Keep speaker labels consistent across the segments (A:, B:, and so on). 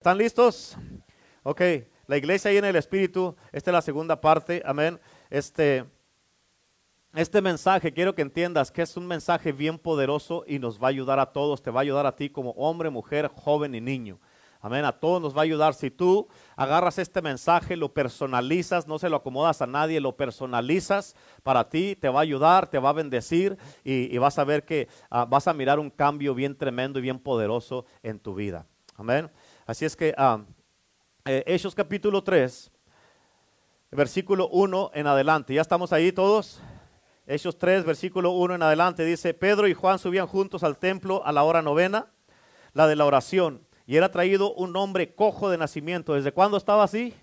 A: ¿Están listos? Ok, la iglesia ahí en el Espíritu, esta es la segunda parte, amén. Este, este mensaje, quiero que entiendas que es un mensaje bien poderoso y nos va a ayudar a todos, te va a ayudar a ti como hombre, mujer, joven y niño. Amén, a todos nos va a ayudar. Si tú agarras este mensaje, lo personalizas, no se lo acomodas a nadie, lo personalizas para ti, te va a ayudar, te va a bendecir y, vas a ver que ah, vas a mirar un cambio bien tremendo y bien poderoso en tu vida. Amén. Así es que ah, eh, Hechos capítulo 3, versículo 1 en adelante. ¿Ya estamos ahí todos? Hechos 3, versículo 1 en adelante dice, Pedro y Juan subían juntos al templo a la hora novena, la de la oración, y era traído un hombre cojo de nacimiento. ¿Desde cuándo estaba así?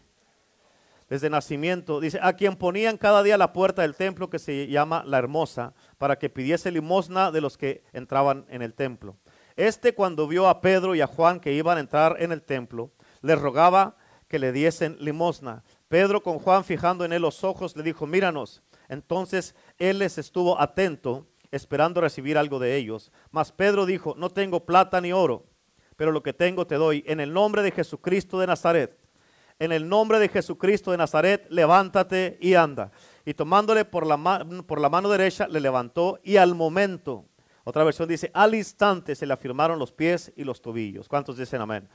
A: Desde nacimiento. Dice, a quien ponían cada día la puerta del templo que se llama la hermosa, para que pidiese limosna de los que entraban en el templo. Este cuando vio a Pedro y a Juan que iban a entrar en el templo, les rogaba que le diesen limosna. Pedro con Juan fijando en él los ojos le dijo, míranos. Entonces él les estuvo atento, esperando recibir algo de ellos. Mas Pedro dijo, no tengo plata ni oro, pero lo que tengo te doy. En el nombre de Jesucristo de Nazaret, en el nombre de Jesucristo de Nazaret, levántate y anda. Y tomándole por la, por la mano derecha, le levantó y al momento otra versión dice, al instante se le afirmaron los pies y los tobillos. ¿Cuántos dicen amén?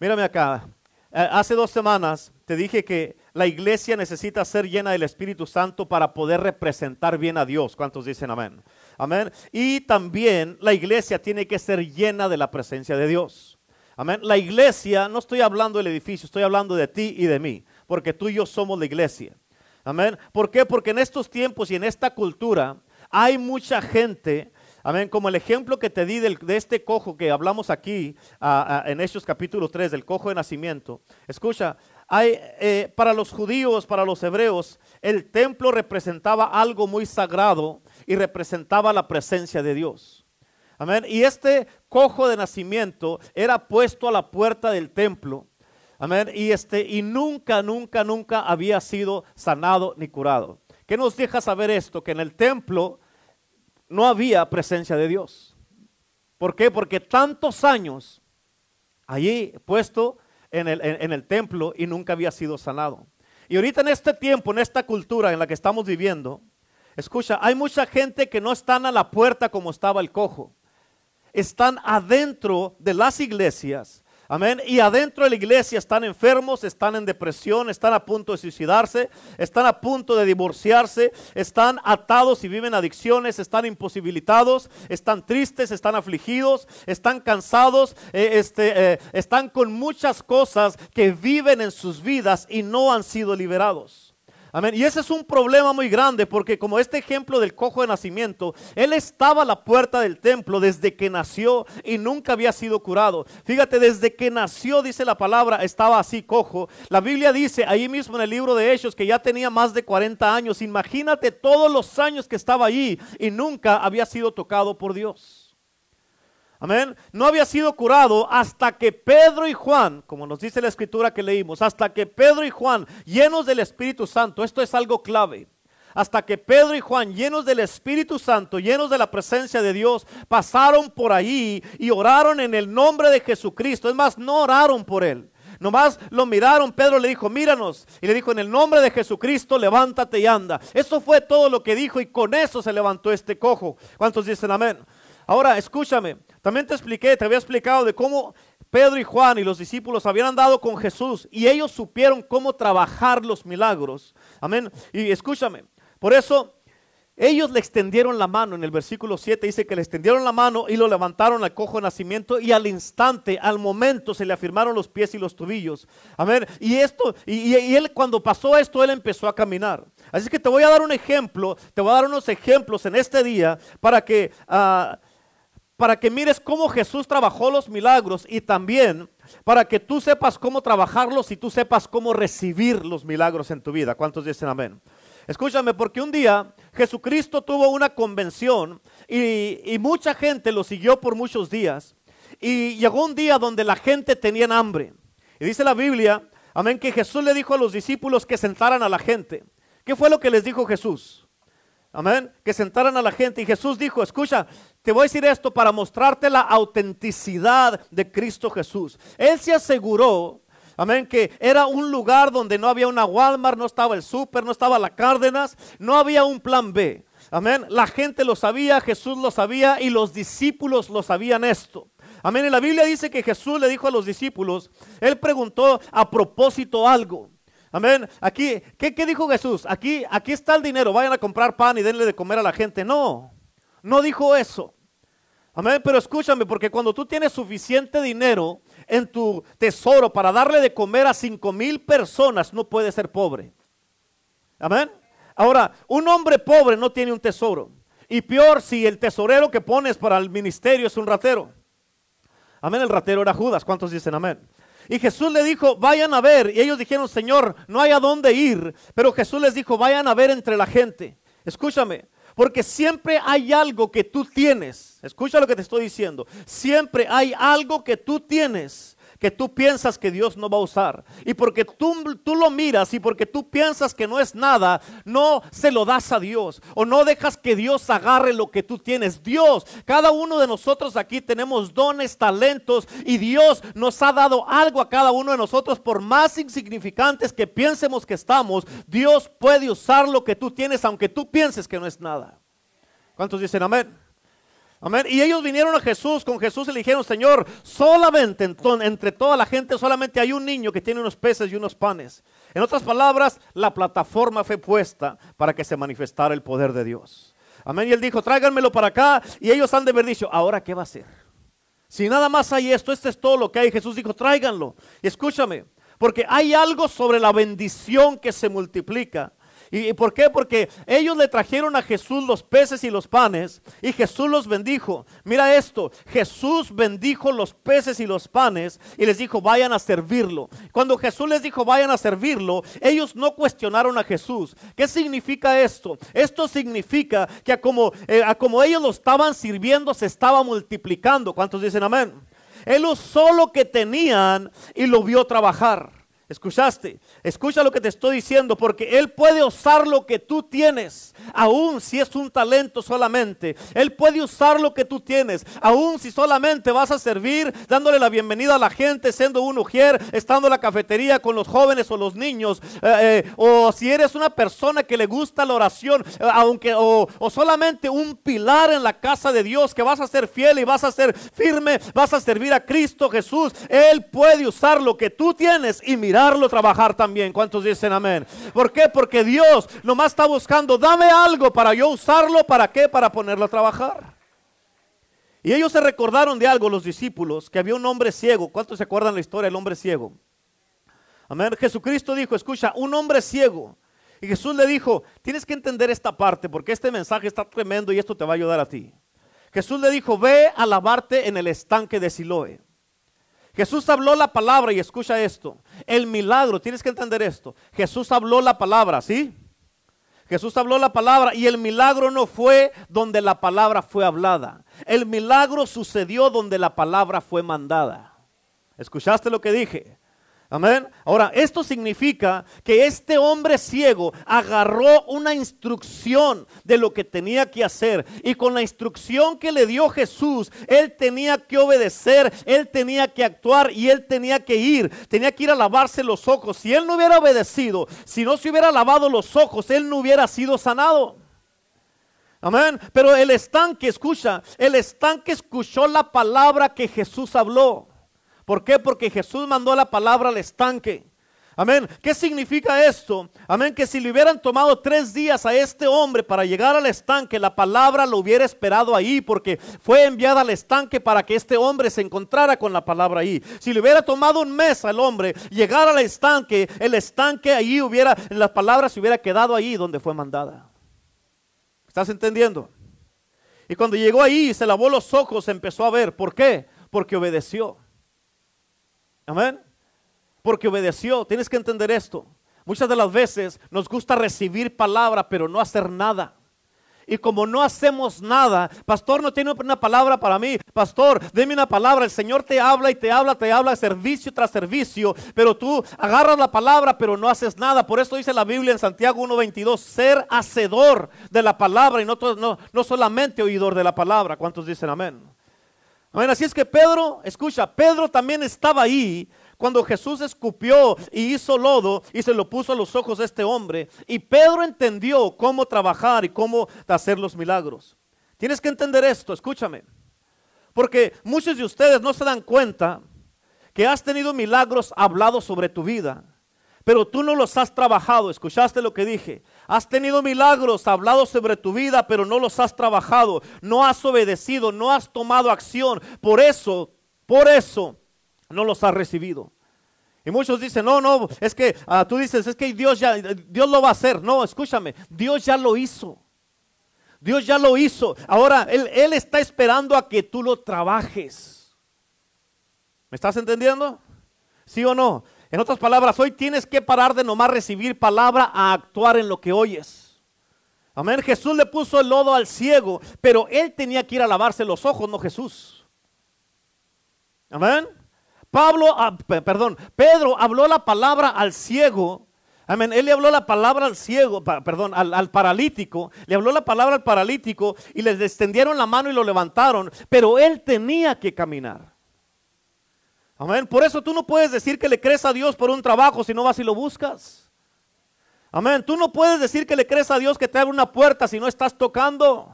A: Mírame acá. Eh, hace dos semanas te dije que la iglesia necesita ser llena del Espíritu Santo para poder representar bien a Dios. ¿Cuántos dicen amén? Amén. Y también la iglesia tiene que ser llena de la presencia de Dios. Amén. La iglesia, no estoy hablando del edificio, estoy hablando de ti y de mí, porque tú y yo somos la iglesia. Amén. ¿Por qué? Porque en estos tiempos y en esta cultura hay mucha gente Amén. Como el ejemplo que te di de este cojo que hablamos aquí en Hechos capítulo 3, del cojo de nacimiento. Escucha, hay, eh, para los judíos, para los hebreos, el templo representaba algo muy sagrado y representaba la presencia de Dios. Amén. Y este cojo de nacimiento era puesto a la puerta del templo. Amén. Y, este, y nunca, nunca, nunca había sido sanado ni curado. ¿Qué nos deja saber esto? Que en el templo no había presencia de Dios. ¿Por qué? Porque tantos años allí puesto en el, en, el templo y nunca había sido sanado. Y ahorita en este tiempo, en esta cultura en la que estamos viviendo, escucha, hay mucha gente que no están a la puerta como estaba el cojo. Están adentro de las iglesias Amén. Y adentro de la iglesia están enfermos, están en depresión, están a punto de suicidarse, están a punto de divorciarse, están atados y viven adicciones, están imposibilitados, están tristes, están afligidos, están cansados, eh, este, eh, están con muchas cosas que viven en sus vidas y no han sido liberados. Amén. Y ese es un problema muy grande porque como este ejemplo del cojo de nacimiento, él estaba a la puerta del templo desde que nació y nunca había sido curado. Fíjate, desde que nació, dice la palabra, estaba así cojo. La Biblia dice ahí mismo en el libro de Hechos que ya tenía más de 40 años. Imagínate todos los años que estaba allí y nunca había sido tocado por Dios. Amén. No había sido curado hasta que Pedro y Juan, como nos dice la escritura que leímos, hasta que Pedro y Juan, llenos del Espíritu Santo, esto es algo clave. Hasta que Pedro y Juan, llenos del Espíritu Santo, llenos de la presencia de Dios, pasaron por allí y oraron en el nombre de Jesucristo. Es más, no oraron por él. Nomás lo miraron, Pedro le dijo, míranos. Y le dijo, en el nombre de Jesucristo, levántate y anda. Eso fue todo lo que dijo y con eso se levantó este cojo. ¿Cuántos dicen amén? Ahora, escúchame, también te expliqué, te había explicado de cómo Pedro y Juan y los discípulos habían andado con Jesús y ellos supieron cómo trabajar los milagros. Amén. Y escúchame, por eso ellos le extendieron la mano. En el versículo 7 dice que le extendieron la mano y lo levantaron al cojo de nacimiento y al instante, al momento, se le afirmaron los pies y los tobillos. Amén. Y esto, y, él cuando pasó esto, él empezó a caminar. Así que te voy a dar un ejemplo, te voy a dar unos ejemplos en este día para que... Ah, para que mires cómo Jesús trabajó los milagros y también para que tú sepas cómo trabajarlos y tú sepas cómo recibir los milagros en tu vida. ¿Cuántos dicen amén? Escúchame, porque un día Jesucristo tuvo una convención y, mucha gente lo siguió por muchos días. Y llegó un día donde la gente tenía hambre. Y dice la Biblia, amén, que Jesús le dijo a los discípulos que sentaran a la gente. ¿Qué fue lo que les dijo Jesús? Amén, que sentaran a la gente. Y Jesús dijo, escucha, te voy a decir esto para mostrarte la autenticidad de Cristo Jesús. Él se aseguró Amén, que era un lugar donde no había una Walmart, no estaba el súper, no estaba la Cárdenas, no había un plan B. Amén, la gente lo sabía, Jesús lo sabía y los discípulos lo sabían esto. Amén, en la Biblia dice que Jesús le dijo a los discípulos, él preguntó a propósito algo. Amén. Aquí, ¿qué, ¿qué, dijo Jesús? Aquí, aquí está el dinero, vayan a comprar pan y denle de comer a la gente. No, no dijo eso. Amén, pero escúchame, porque cuando tú tienes suficiente dinero en tu tesoro para darle de comer a cinco mil personas, no puedes ser pobre. Amén. Ahora, un hombre pobre no tiene un tesoro. Y peor si el tesorero que pones para el ministerio es un ratero. Amén, el ratero era Judas. ¿Cuántos dicen amén? Y Jesús le dijo, vayan a ver. Y ellos dijeron, Señor, no hay a dónde ir. Pero Jesús les dijo, vayan a ver entre la gente. Escúchame, porque siempre hay algo que tú tienes. Escucha lo que te estoy diciendo. Siempre hay algo que tú tienes que tú piensas que Dios no va a usar. Y porque tú, tú lo miras y porque tú piensas que no es nada, no se lo das a Dios. O no dejas que Dios agarre lo que tú tienes. Dios, cada uno de nosotros aquí tenemos dones, talentos y Dios nos ha dado algo a cada uno de nosotros. Por más insignificantes que piensemos que estamos, Dios puede usar lo que tú tienes aunque tú pienses que no es nada. ¿Cuántos dicen amén? Amén. Y ellos vinieron a Jesús, con Jesús y le dijeron, Señor, solamente entre toda la gente, solamente hay un niño que tiene unos peces y unos panes. En otras palabras, la plataforma fue puesta para que se manifestara el poder de Dios. Amén. Y él dijo, tráiganmelo para acá. Y ellos han de haber dicho, ¿ahora qué va a hacer? Si nada más hay esto, este es todo lo que hay. Jesús dijo, tráiganlo. Y escúchame, porque hay algo sobre la bendición que se multiplica ¿Y por qué? Porque ellos le trajeron a Jesús los peces y los panes y Jesús los bendijo. Mira esto, Jesús bendijo los peces y los panes y les dijo, vayan a servirlo. Cuando Jesús les dijo, vayan a servirlo, ellos no cuestionaron a Jesús. ¿Qué significa esto? Esto significa que como, eh, como ellos lo estaban sirviendo, se estaba multiplicando. ¿Cuántos dicen amén? Él usó lo que tenían y lo vio trabajar. ¿Escuchaste? Escucha lo que te estoy diciendo, porque Él puede usar lo que tú tienes, aun si es un talento solamente. Él puede usar lo que tú tienes, aun si solamente vas a servir, dándole la bienvenida a la gente, siendo un mujer, estando en la cafetería con los jóvenes o los niños, eh, eh, o si eres una persona que le gusta la oración, eh, aunque o, o solamente un pilar en la casa de Dios, que vas a ser fiel y vas a ser firme, vas a servir a Cristo Jesús. Él puede usar lo que tú tienes y mirar trabajar también. ¿Cuántos dicen amén? ¿Por qué? Porque Dios nomás está buscando, dame algo para yo usarlo, ¿para qué? Para ponerlo a trabajar. Y ellos se recordaron de algo, los discípulos, que había un hombre ciego. ¿Cuántos se acuerdan la historia del hombre ciego? Amén. Jesucristo dijo, escucha, un hombre ciego. Y Jesús le dijo, tienes que entender esta parte porque este mensaje está tremendo y esto te va a ayudar a ti. Jesús le dijo, ve a lavarte en el estanque de Siloé. Jesús habló la palabra y escucha esto. El milagro, tienes que entender esto. Jesús habló la palabra, ¿sí? Jesús habló la palabra y el milagro no fue donde la palabra fue hablada. El milagro sucedió donde la palabra fue mandada. ¿Escuchaste lo que dije? Amén. Ahora, esto significa que este hombre ciego agarró una instrucción de lo que tenía que hacer. Y con la instrucción que le dio Jesús, él tenía que obedecer, él tenía que actuar y él tenía que ir. Tenía que ir a lavarse los ojos. Si él no hubiera obedecido, si no se hubiera lavado los ojos, él no hubiera sido sanado. Amén. Pero el estanque, escucha, el estanque escuchó la palabra que Jesús habló. ¿Por qué? Porque Jesús mandó la palabra al estanque. Amén. ¿Qué significa esto? Amén. Que si le hubieran tomado tres días a este hombre para llegar al estanque, la palabra lo hubiera esperado ahí porque fue enviada al estanque para que este hombre se encontrara con la palabra ahí. Si le hubiera tomado un mes al hombre llegar al estanque, el estanque ahí hubiera, la palabra se hubiera quedado ahí donde fue mandada. ¿Estás entendiendo? Y cuando llegó ahí, se lavó los ojos, empezó a ver. ¿Por qué? Porque obedeció. Amén. Porque obedeció. Tienes que entender esto. Muchas de las veces nos gusta recibir palabra, pero no hacer nada. Y como no hacemos nada, pastor no tiene una palabra para mí, pastor, deme una palabra, el Señor te habla y te habla, te habla servicio tras servicio, pero tú agarras la palabra pero no haces nada. Por eso dice la Biblia en Santiago 1.22, ser hacedor de la palabra y no, no, no solamente oidor de la palabra. ¿Cuántos dicen amén? Amén, así es que Pedro, escucha, Pedro también estaba ahí cuando Jesús escupió y hizo lodo y se lo puso a los ojos de este hombre. Y Pedro entendió cómo trabajar y cómo hacer los milagros. Tienes que entender esto, escúchame. Porque muchos de ustedes no se dan cuenta que has tenido milagros hablados sobre tu vida, pero tú no los has trabajado. ¿Escuchaste lo que dije? Has tenido milagros hablados sobre tu vida, pero no los has trabajado. No has obedecido, no has tomado acción. Por eso, por eso no los ha recibido. Y muchos dicen, no, no, es que ah, tú dices, es que Dios ya, Dios lo va a hacer. No, escúchame, Dios ya lo hizo. Dios ya lo hizo. Ahora, Él, Él está esperando a que tú lo trabajes. ¿Me estás entendiendo? ¿Sí o no? En otras palabras, hoy tienes que parar de nomás recibir palabra a actuar en lo que oyes. Amén. Jesús le puso el lodo al ciego, pero él tenía que ir a lavarse los ojos, no Jesús. Amén. Pablo, ah, perdón, Pedro habló la palabra al ciego. Amén. Él le habló la palabra al ciego, perdón, al, paralítico. Le habló la palabra al paralítico y les extendieron la mano y lo levantaron. Pero él tenía que caminar. Amén. Por eso tú no puedes decir que le crees a Dios por un trabajo si no vas y lo buscas. Amén. Tú no puedes decir que le crees a Dios que te abre una puerta si no estás tocando.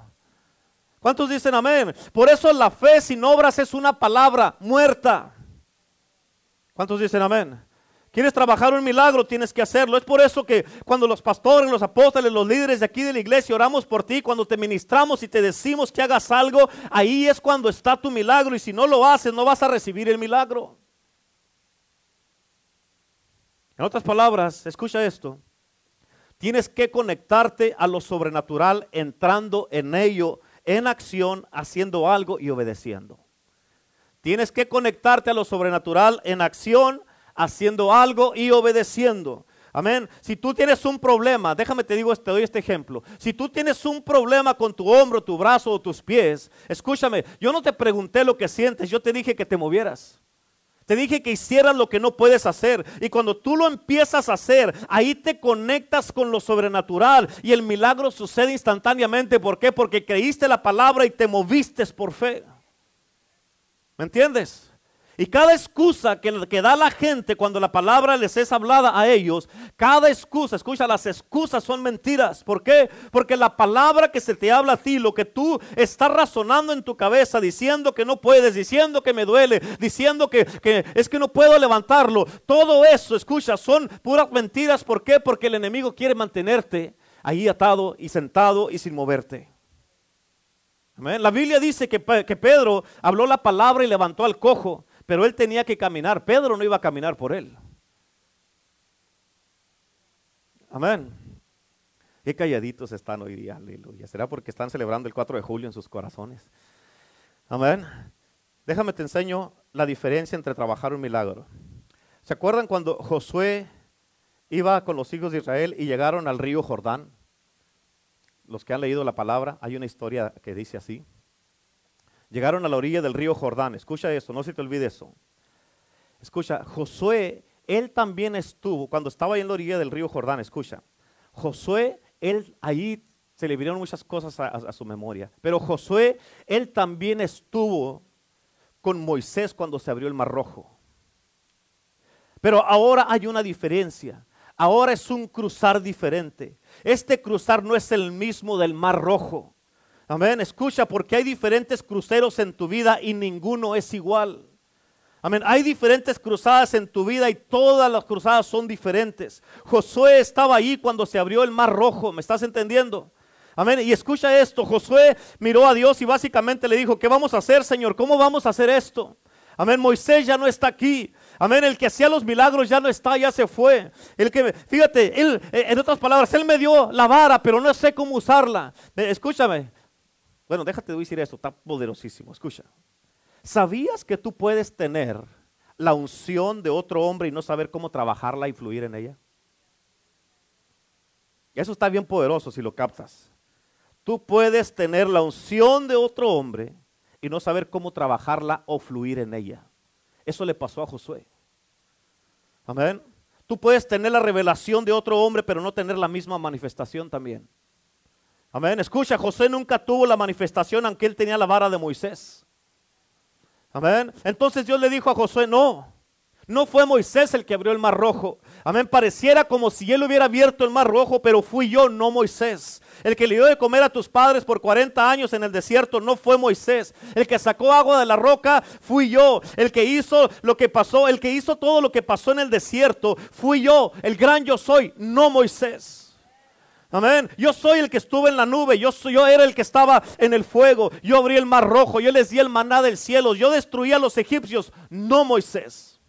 A: ¿Cuántos dicen amén? Por eso la fe sin obras es una palabra muerta. ¿Cuántos dicen amén? ¿Quieres trabajar un milagro? Tienes que hacerlo. Es por eso que cuando los pastores, los apóstoles, los líderes de aquí de la iglesia oramos por ti, cuando te ministramos y te decimos que hagas algo, ahí es cuando está tu milagro. Y si no lo haces, no vas a recibir el milagro. En otras palabras, escucha esto. Tienes que conectarte a lo sobrenatural entrando en ello, en acción, haciendo algo y obedeciendo. Tienes que conectarte a lo sobrenatural en acción, haciendo algo y obedeciendo. Amén. Si tú tienes un problema, déjame te digo, te doy este ejemplo. Si tú tienes un problema con tu hombro, tu brazo o tus pies, escúchame, yo no te pregunté lo que sientes, yo te dije que te movieras. Te dije que hicieras lo que no puedes hacer. Y cuando tú lo empiezas a hacer, ahí te conectas con lo sobrenatural y el milagro sucede instantáneamente. ¿Por qué? Porque creíste la palabra y te moviste por fe. ¿Me entiendes? Y cada excusa que, da la gente cuando la palabra les es hablada a ellos, cada excusa, escucha, las excusas son mentiras. ¿Por qué? Porque la palabra que se te habla a ti, lo que tú estás razonando en tu cabeza, diciendo que no puedes, diciendo que me duele, diciendo que, que es que no puedo levantarlo, todo eso, escucha, son puras mentiras. ¿Por qué? Porque el enemigo quiere mantenerte ahí atado y sentado y sin moverte. La Biblia dice que, que Pedro habló la palabra y levantó al cojo, pero él tenía que caminar. Pedro no iba a caminar por él. Amén. Qué calladitos están hoy día, aleluya. ¿Será porque están celebrando el 4 de julio en sus corazones? Amén. Déjame te enseño la diferencia entre trabajar un milagro. ¿Se acuerdan cuando Josué iba con los hijos de Israel y llegaron al río Jordán? los que han leído la palabra, hay una historia que dice así. Llegaron a la orilla del río Jordán. Escucha eso, no se te olvide eso. Escucha, Josué, él también estuvo, cuando estaba ahí en la orilla del río Jordán, escucha. Josué, él ahí se le vinieron muchas cosas a, a su memoria. Pero Josué, él también estuvo con Moisés cuando se abrió el mar rojo. Pero ahora hay una diferencia. Ahora es un cruzar diferente. Este cruzar no es el mismo del Mar Rojo. Amén. Escucha, porque hay diferentes cruceros en tu vida y ninguno es igual. Amén. Hay diferentes cruzadas en tu vida y todas las cruzadas son diferentes. Josué estaba ahí cuando se abrió el Mar Rojo. ¿Me estás entendiendo? Amén. Y escucha esto. Josué miró a Dios y básicamente le dijo, ¿qué vamos a hacer, Señor? ¿Cómo vamos a hacer esto? Amén. Moisés ya no está aquí. Amén. El que hacía los milagros ya no está, ya se fue. El que, fíjate, él, eh, en otras palabras, él me dio la vara, pero no sé cómo usarla. Escúchame. Bueno, déjate de decir esto, está poderosísimo. Escucha. ¿Sabías que tú puedes tener la unción de otro hombre y no saber cómo trabajarla y fluir en ella? Eso está bien poderoso si lo captas. Tú puedes tener la unción de otro hombre y no saber cómo trabajarla o fluir en ella. Eso le pasó a Josué. Amén. Tú puedes tener la revelación de otro hombre, pero no tener la misma manifestación también. Amén. Escucha, José nunca tuvo la manifestación aunque él tenía la vara de Moisés. Amén. Entonces Dios le dijo a Josué, no, no fue Moisés el que abrió el mar rojo. Amén. Pareciera como si él hubiera abierto el mar rojo, pero fui yo, no Moisés. El que le dio de comer a tus padres por 40 años en el desierto no fue Moisés. El que sacó agua de la roca fui yo. El que hizo lo que pasó, el que hizo todo lo que pasó en el desierto fui yo. El gran yo soy, no Moisés. Amén. Yo soy el que estuve en la nube. Yo, soy, yo era el que estaba en el fuego. Yo abrí el mar rojo. Yo les di el maná del cielo. Yo destruí a los egipcios, no Moisés.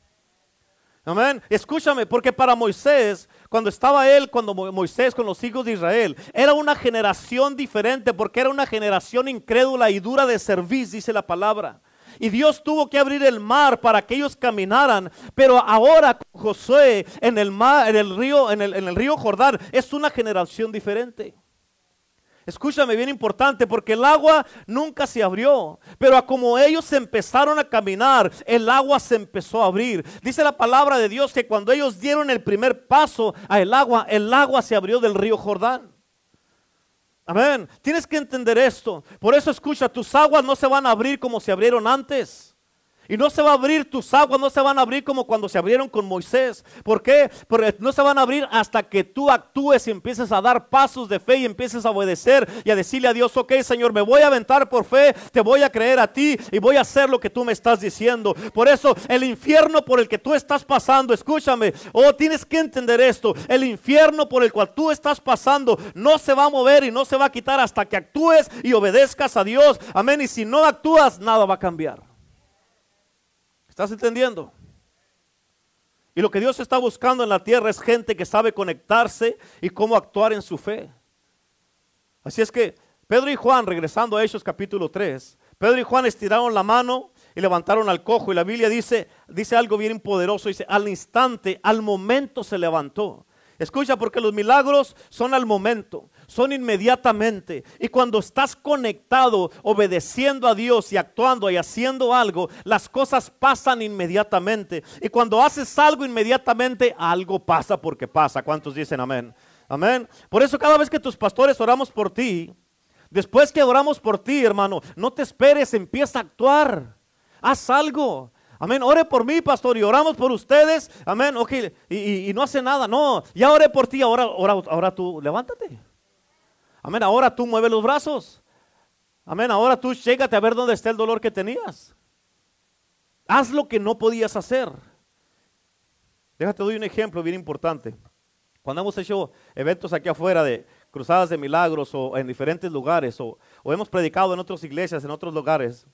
A: Amén. Escúchame, porque para Moisés, cuando estaba él, cuando Moisés con los hijos de Israel, era una generación diferente, porque era una generación incrédula y dura de servicio, dice la palabra. Y Dios tuvo que abrir el mar para que ellos caminaran. Pero ahora Josué en el mar, en el río, en el, río Jordán, es una generación diferente. Escúchame, bien importante, porque el agua nunca se abrió, pero como ellos empezaron a caminar, el agua se empezó a abrir. Dice la palabra de Dios que cuando ellos dieron el primer paso a el agua, el agua se abrió del río Jordán. Amén. Tienes que entender esto. Por eso escucha, tus aguas no se van a abrir como se abrieron antes. Y no se va a abrir tus aguas, no se van a abrir como cuando se abrieron con Moisés. ¿Por qué? Porque no se van a abrir hasta que tú actúes y empieces a dar pasos de fe y empieces a obedecer y a decirle a Dios, ok Señor, me voy a aventar por fe, te voy a creer a ti y voy a hacer lo que tú me estás diciendo. Por eso el infierno por el que tú estás pasando, escúchame, oh tienes que entender esto, el infierno por el cual tú estás pasando no se va a mover y no se va a quitar hasta que actúes y obedezcas a Dios. Amén. Y si no actúas, nada va a cambiar. ¿Estás entendiendo? Y lo que Dios está buscando en la tierra es gente que sabe conectarse y cómo actuar en su fe. Así es que Pedro y Juan, regresando a Hechos capítulo 3, Pedro y Juan estiraron la mano y levantaron al cojo. Y la Biblia dice, dice algo bien poderoso, dice, al instante, al momento se levantó. Escucha, porque los milagros son al momento, son inmediatamente. Y cuando estás conectado, obedeciendo a Dios y actuando y haciendo algo, las cosas pasan inmediatamente. Y cuando haces algo inmediatamente, algo pasa porque pasa. ¿Cuántos dicen amén? Amén. Por eso cada vez que tus pastores oramos por ti, después que oramos por ti, hermano, no te esperes, empieza a actuar. Haz algo. Amén. Ore por mí, pastor, y oramos por ustedes. Amén. Ok, y, no hace nada. No, ya oré por ti, ahora, ahora, ahora tú levántate. Amén. Ahora tú mueve los brazos. Amén. Ahora tú llégate a ver dónde está el dolor que tenías. Haz lo que no podías hacer. Déjate doy un ejemplo bien importante. Cuando hemos hecho eventos aquí afuera de cruzadas de milagros o en diferentes lugares o hemos predicado en otras iglesias, en otros lugares,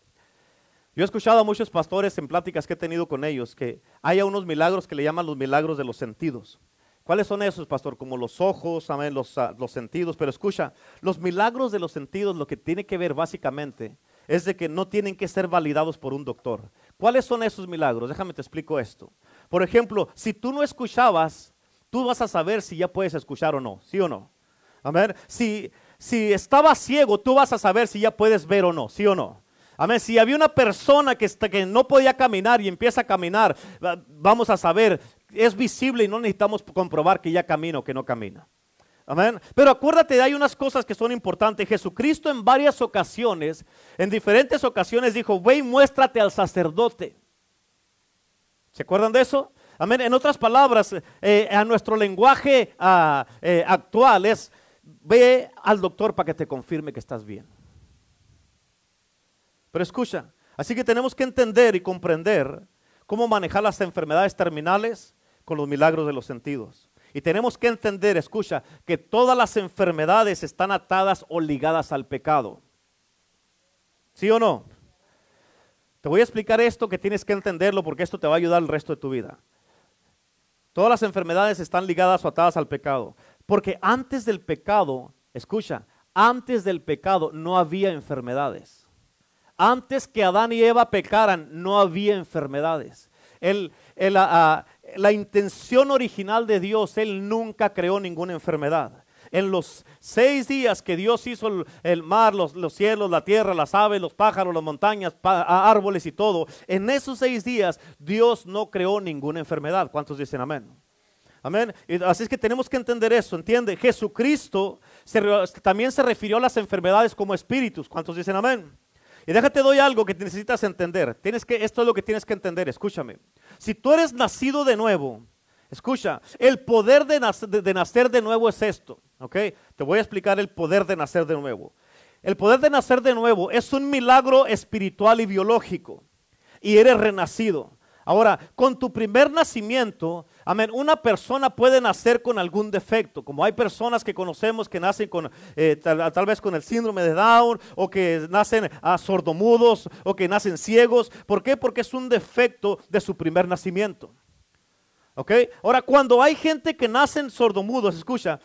A: yo he escuchado a muchos pastores en pláticas que he tenido con ellos que haya unos milagros que le llaman los milagros de los sentidos. ¿Cuáles son esos, pastor? Como los ojos, amén, los, ah, los sentidos. Pero escucha, los milagros de los sentidos lo que tiene que ver básicamente es de que no tienen que ser validados por un doctor. ¿Cuáles son esos milagros? Déjame te explico esto. Por ejemplo, si tú no escuchabas, tú vas a saber si ya puedes escuchar o no, ¿sí o no? Amén. Si, si estabas ciego, tú vas a saber si ya puedes ver o no, ¿sí o no? Amén. Si había una persona que, que no podía caminar y empieza a caminar, vamos a saber, es visible y no necesitamos comprobar que ya camina o que no camina. Amén. Pero acuérdate, hay unas cosas que son importantes. Jesucristo en varias ocasiones, en diferentes ocasiones dijo, ve y muéstrate al sacerdote. ¿Se acuerdan de eso? Amén. En otras palabras, eh, a nuestro lenguaje ah, eh, actual es, ve al doctor para que te confirme que estás bien. Pero escucha, así que tenemos que entender y comprender cómo manejar las enfermedades terminales con los milagros de los sentidos. Y tenemos que entender, escucha, que todas las enfermedades están atadas o ligadas al pecado. ¿Sí o no? Te voy a explicar esto que tienes que entenderlo porque esto te va a ayudar el resto de tu vida. Todas las enfermedades están ligadas o atadas al pecado. Porque antes del pecado, escucha, antes del pecado no había enfermedades. Antes que Adán y Eva pecaran, no había enfermedades. La intención original de Dios, Él nunca creó ninguna enfermedad. en los seis días que Dios hizo el, mar, los, los, cielos, la tierra, las aves, los pájaros, las montañas, árboles y todo, en esos seis días Dios no creó ninguna enfermedad. ¿Cuántos dicen amén? Amén. así es que tenemos que entender eso, ¿entiende? Jesucristo también se refirió a las enfermedades como espíritus. ¿Cuántos dicen amén? Y déjate doy algo que necesitas entender. Tienes que, esto es lo que tienes que entender, escúchame. Si tú eres nacido de nuevo, escucha, el poder de, de nacer de nuevo es esto, ¿ok? Te voy a explicar el poder de nacer de nuevo. El poder de nacer de nuevo es un milagro espiritual y biológico. Y eres renacido. Ahora, con tu primer nacimiento, amén, una persona puede nacer con algún defecto, como hay personas que conocemos que nacen con, eh, tal, vez con el síndrome de Down, o que nacen a sordomudos, o que nacen ciegos. ¿Por qué? Porque es un defecto de su primer nacimiento. ¿Ok? Ahora, cuando hay gente que nacen sordomudos, escucha,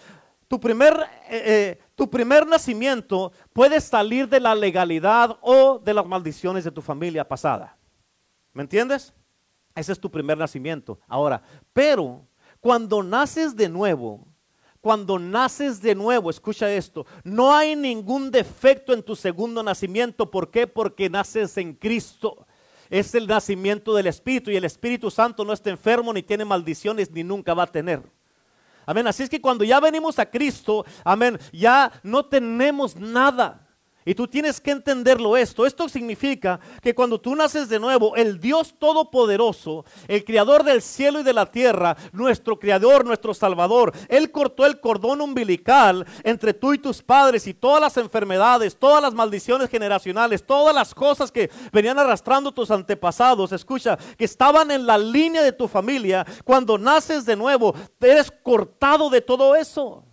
A: tu primer, eh, eh, tu primer nacimiento puede salir de la legalidad o de las maldiciones de tu familia pasada. ¿Me entiendes? Ese es tu primer nacimiento. Ahora, pero cuando naces de nuevo, cuando naces de nuevo, escucha esto, no hay ningún defecto en tu segundo nacimiento. ¿Por qué? Porque naces en Cristo. Es el nacimiento del Espíritu y el Espíritu Santo no está enfermo ni tiene maldiciones ni nunca va a tener. Amén. Así es que cuando ya venimos a Cristo, amén, ya no tenemos nada. Y tú tienes que entenderlo esto. Esto significa que cuando tú naces de nuevo, el Dios Todopoderoso, el Creador del cielo y de la tierra, nuestro Creador, nuestro Salvador, Él cortó el cordón umbilical entre tú y tus padres y todas las enfermedades, todas las maldiciones generacionales, todas las cosas que venían arrastrando tus antepasados, escucha, que estaban en la línea de tu familia. Cuando naces de nuevo, eres cortado de todo eso.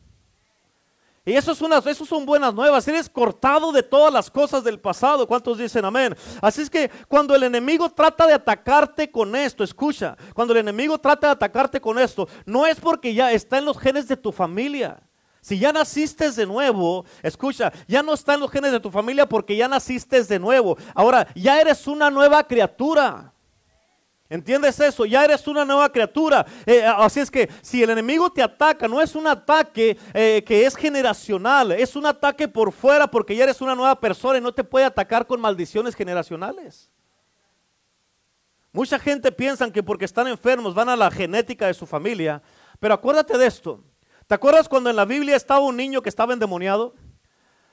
A: Y eso, es una, eso son buenas nuevas. Eres cortado de todas las cosas del pasado. ¿Cuántos dicen amén? Así es que cuando el enemigo trata de atacarte con esto, escucha, cuando el enemigo trata de atacarte con esto, no es porque ya está en los genes de tu familia. Si ya naciste de nuevo, escucha, ya no está en los genes de tu familia porque ya naciste de nuevo. Ahora, ya eres una nueva criatura. ¿Entiendes eso? Ya eres una nueva criatura. Eh, así es que si el enemigo te ataca, no es un ataque eh, que es generacional, es un ataque por fuera porque ya eres una nueva persona y no te puede atacar con maldiciones generacionales. Mucha gente piensa que porque están enfermos van a la genética de su familia, pero acuérdate de esto. ¿Te acuerdas cuando en la Biblia estaba un niño que estaba endemoniado?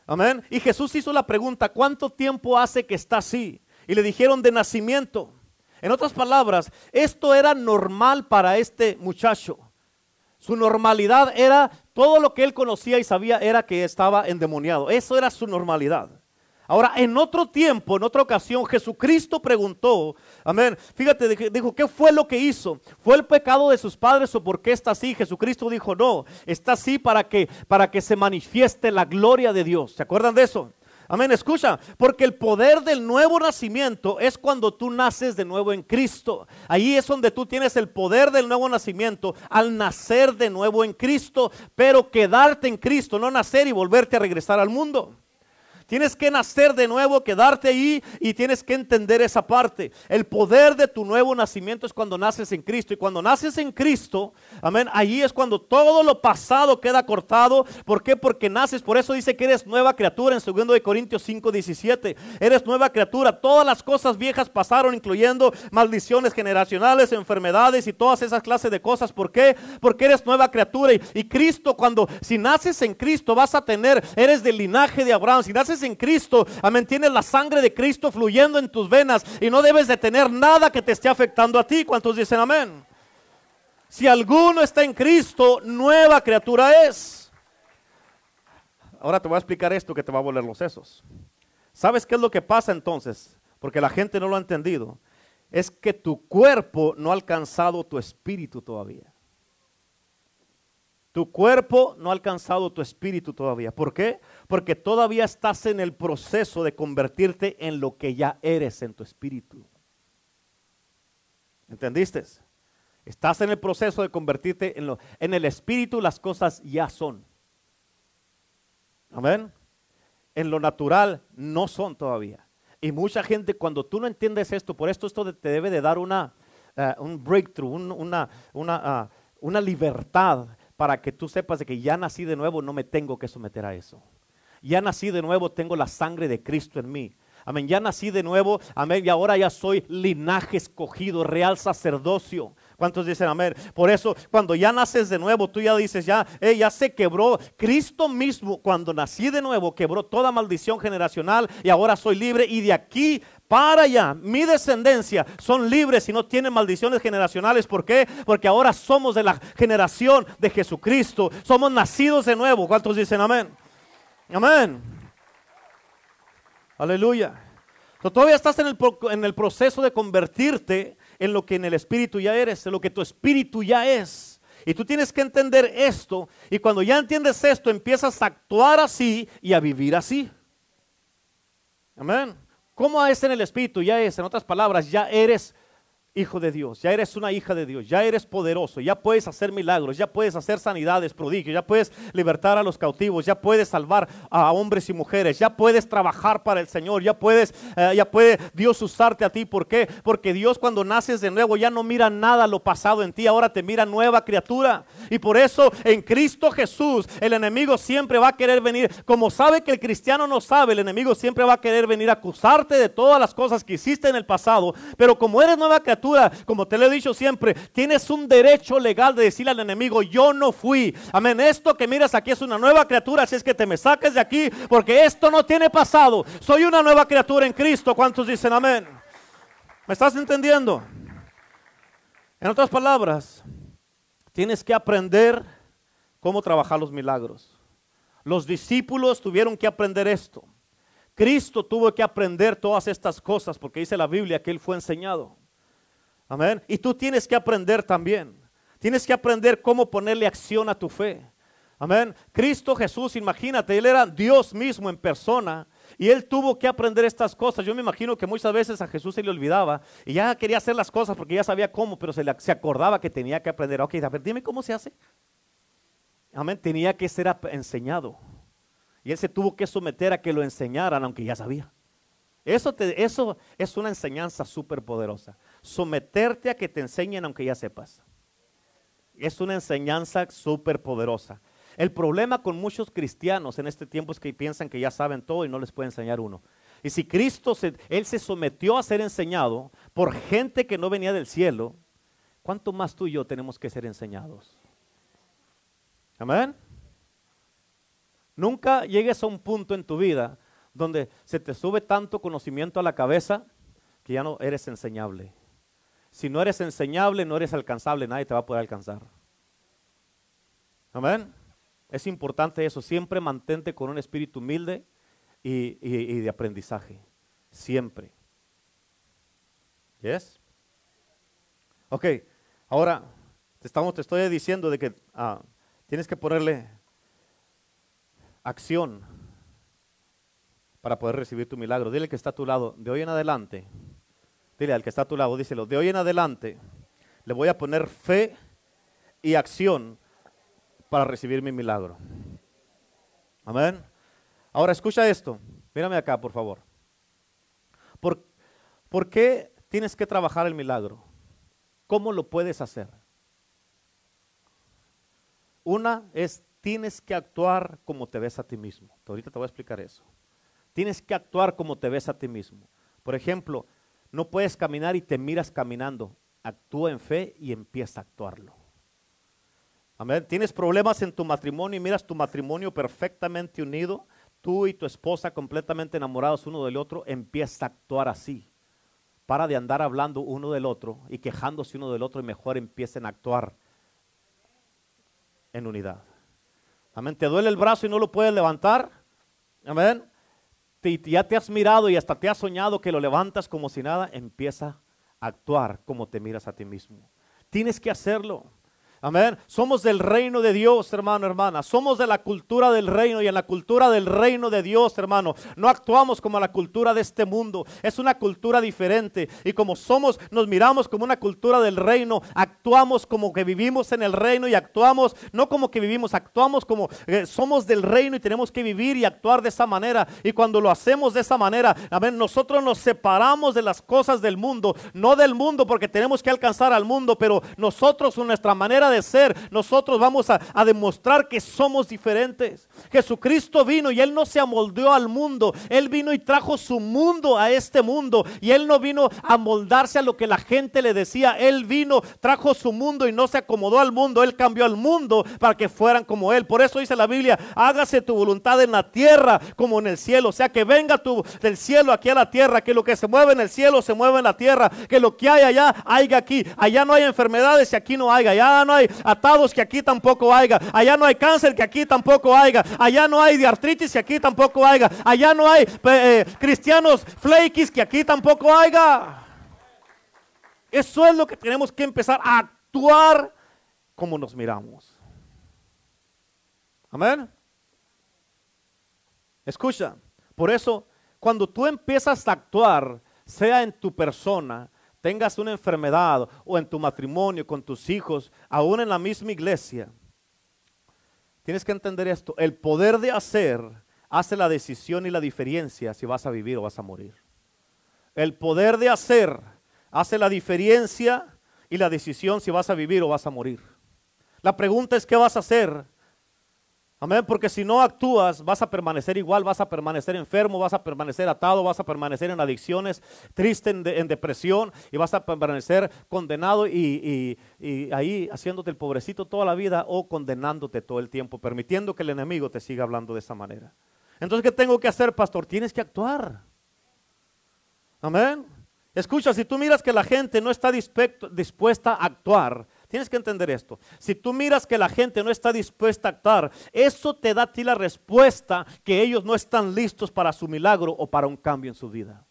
A: Amén. Y Jesús hizo la pregunta, ¿cuánto tiempo hace que está así? Y le dijeron de nacimiento. En otras palabras, esto era normal para este muchacho. Su normalidad era, todo lo que él conocía y sabía era que estaba endemoniado. Eso era su normalidad. Ahora, en otro tiempo, en otra ocasión, Jesucristo preguntó, amén, fíjate, dijo, ¿qué fue lo que hizo? ¿Fue el pecado de sus padres o por qué está así? Jesucristo dijo, no, está así para que, para que se manifieste la gloria de Dios. ¿Se acuerdan de eso? Amén, escucha, porque el poder del nuevo nacimiento es cuando tú naces de nuevo en Cristo. Ahí es donde tú tienes el poder del nuevo nacimiento al nacer de nuevo en Cristo, pero quedarte en Cristo, no nacer y volverte a regresar al mundo. Tienes que nacer de nuevo, quedarte ahí y tienes que entender esa parte. El poder de tu nuevo nacimiento es cuando naces en Cristo. Y cuando naces en Cristo, amén, ahí es cuando todo lo pasado queda cortado. ¿Por qué? Porque naces. Por eso dice que eres nueva criatura en 2 de Corintios 5, 17. Eres nueva criatura. Todas las cosas viejas pasaron, incluyendo maldiciones generacionales, enfermedades y todas esas clases de cosas. ¿Por qué? Porque eres nueva criatura. Y, y Cristo, cuando si naces en Cristo, vas a tener, eres del linaje de Abraham. Si naces en Cristo, amén, tienes la sangre de Cristo fluyendo en tus venas y no debes de tener nada que te esté afectando a ti. ¿Cuántos dicen amén? Si alguno está en Cristo, nueva criatura es. Ahora te voy a explicar esto que te va a volver los sesos. ¿Sabes qué es lo que pasa entonces? Porque la gente no lo ha entendido. Es que tu cuerpo no ha alcanzado tu espíritu todavía. Tu cuerpo no ha alcanzado tu espíritu todavía. ¿Por qué? Porque todavía estás en el proceso de convertirte en lo que ya eres en tu espíritu. ¿Entendiste? Estás en el proceso de convertirte en lo en el espíritu las cosas ya son. Amén. En lo natural no son todavía. Y mucha gente cuando tú no entiendes esto, por esto esto te debe de dar una uh, un breakthrough, una, una, uh, una libertad para que tú sepas de que ya nací de nuevo, no me tengo que someter a eso. Ya nací de nuevo, tengo la sangre de Cristo en mí. Amén, ya nací de nuevo, amén, y ahora ya soy linaje escogido, real sacerdocio. ¿Cuántos dicen amén? Por eso, cuando ya naces de nuevo, tú ya dices, ya, ya se quebró. Cristo mismo, cuando nací de nuevo, quebró toda maldición generacional y ahora soy libre. Y de aquí para allá, mi descendencia son libres y no tienen maldiciones generacionales. ¿Por qué? Porque ahora somos de la generación de Jesucristo. Somos nacidos de nuevo. ¿Cuántos dicen amén? Amén. Aleluya. todavía estás en el proceso de convertirte en lo que en el espíritu ya eres, en lo que tu espíritu ya es. Y tú tienes que entender esto. Y cuando ya entiendes esto, empiezas a actuar así y a vivir así. Amén. ¿Cómo es en el espíritu? Ya es, en otras palabras, ya eres hijo de Dios, ya eres una hija de Dios, ya eres poderoso, ya puedes hacer milagros, ya puedes hacer sanidades, prodigios, ya puedes libertar a los cautivos, ya puedes salvar a hombres y mujeres, ya puedes trabajar para el Señor, ya puedes, eh, ya puede Dios usarte a ti. ¿Por qué? Porque Dios cuando naces de nuevo ya no mira nada lo pasado en ti, ahora te mira nueva criatura. Y por eso en Cristo Jesús el enemigo siempre va a querer venir, como sabe que el cristiano no sabe, el enemigo siempre va a querer venir a acusarte de todas las cosas que hiciste en el pasado, pero como eres nueva criatura, como te lo he dicho siempre, tienes un derecho legal de decirle al enemigo, yo no fui. Amén, esto que miras aquí es una nueva criatura, así es que te me saques de aquí, porque esto no tiene pasado. Soy una nueva criatura en Cristo. ¿Cuántos dicen amén? ¿Me estás entendiendo? En otras palabras, tienes que aprender cómo trabajar los milagros. Los discípulos tuvieron que aprender esto. Cristo tuvo que aprender todas estas cosas porque dice la Biblia que Él fue enseñado. Amén. Y tú tienes que aprender también. Tienes que aprender cómo ponerle acción a tu fe. Amén. Cristo Jesús, imagínate, Él era Dios mismo en persona y Él tuvo que aprender estas cosas. Yo me imagino que muchas veces a Jesús se le olvidaba y ya quería hacer las cosas porque ya sabía cómo, pero se, le, se acordaba que tenía que aprender. Ok, a ver, dime cómo se hace. Amén. Tenía que ser enseñado. Y Él se tuvo que someter a que lo enseñaran, aunque ya sabía. Eso, eso es una enseñanza súper poderosa someterte a que te enseñen aunque ya sepas. Es una enseñanza súper poderosa. El problema con muchos cristianos en este tiempo es que piensan que ya saben todo y no les puede enseñar uno. Y si Cristo, se, Él se sometió a ser enseñado por gente que no venía del cielo, ¿cuánto más tú y yo tenemos que ser enseñados? Amén. Nunca llegues a un punto en tu vida donde se te sube tanto conocimiento a la cabeza que ya no eres enseñable. Si no eres enseñable, no eres alcanzable, nadie te va a poder alcanzar. Amén. Es importante eso. Siempre mantente con un espíritu humilde y, de aprendizaje. Siempre. ¿Yes? Ok, ahora te, estamos, te estoy diciendo de que ah, tienes que ponerle acción para poder recibir tu milagro. Dile que está a tu lado. De hoy en adelante Dile al que está a tu lado, díselo, de hoy en adelante le voy a poner fe y acción para recibir mi milagro. Amén. Ahora escucha esto. Mírame acá, por favor. ¿Por, ¿Por, qué tienes que trabajar el milagro? ¿Cómo lo puedes hacer? Una es, tienes que actuar como te ves a ti mismo. Ahorita te voy a explicar eso. Tienes que actuar como te ves a ti mismo. Por ejemplo, no puedes caminar y te miras caminando. Actúa en fe y empieza a actuarlo. Amén. Tienes problemas en tu matrimonio y miras tu matrimonio perfectamente unido, tú y tu esposa completamente enamorados uno del otro, empieza a actuar así. Para de andar hablando uno del otro y quejándose uno del otro y mejor empiecen a actuar en unidad. Amén. ¿Te duele el brazo y no lo puedes levantar? Amén ya te has mirado y hasta te has soñado que lo levantas como si nada, empieza a actuar como te miras a ti mismo. Tienes que hacerlo. Amén. Somos del reino de Dios, hermano, hermana. Somos de la cultura del reino y en la cultura del reino de Dios, hermano. No actuamos como la cultura de este mundo. Es una cultura diferente. Y como somos, nos miramos como una cultura del reino. Actuamos como que vivimos en el reino y actuamos, no como que vivimos, actuamos como eh, somos del reino y tenemos que vivir y actuar de esa manera. Y cuando lo hacemos de esa manera, amén, nosotros nos separamos de las cosas del mundo. No del mundo porque tenemos que alcanzar al mundo, pero nosotros, nuestra manera de ser, nosotros vamos a, demostrar que somos diferentes. Jesucristo vino y Él no se amoldeó al mundo, Él vino y trajo su mundo a este mundo. Y Él no vino a moldarse a lo que la gente le decía, Él vino, trajo su mundo y no se acomodó al mundo, Él cambió al mundo para que fueran como Él. Por eso dice la Biblia, hágase tu voluntad en la tierra como en el cielo, o sea que venga tu, del cielo aquí a la tierra, que lo que se mueve en el cielo se mueve en la tierra, que lo que hay allá haya aquí, allá no hay enfermedades y aquí no haya, allá no hay atados que aquí tampoco haya, allá no hay cáncer que aquí tampoco haya, allá no hay de artritis que aquí tampoco haya, allá no hay eh, cristianos flakies que aquí tampoco haya. Eso es lo que tenemos que empezar a actuar como nos miramos. Amén. Escucha, por eso cuando tú empiezas a actuar, sea en tu persona, tengas una enfermedad o en tu matrimonio, con tus hijos, aún en la misma iglesia, tienes que entender esto. El poder de hacer hace la decisión y la diferencia si vas a vivir o vas a morir. El poder de hacer hace la diferencia y la decisión si vas a vivir o vas a morir. La pregunta es, ¿qué vas a hacer? Amén, porque si no actúas, vas a permanecer igual, vas a permanecer enfermo, vas a permanecer atado, vas a permanecer en adicciones, triste, en, depresión y vas a permanecer condenado y, y, ahí haciéndote el pobrecito toda la vida o condenándote todo el tiempo, permitiendo que el enemigo te siga hablando de esa manera. Entonces, ¿qué tengo que hacer, pastor? Tienes que actuar. Amén. Escucha, si tú miras que la gente no está dispuesta a actuar, tienes que entender esto. Si tú miras que la gente no está dispuesta a actuar, eso te da a ti la respuesta que ellos no están listos para su milagro o para un cambio en su vida.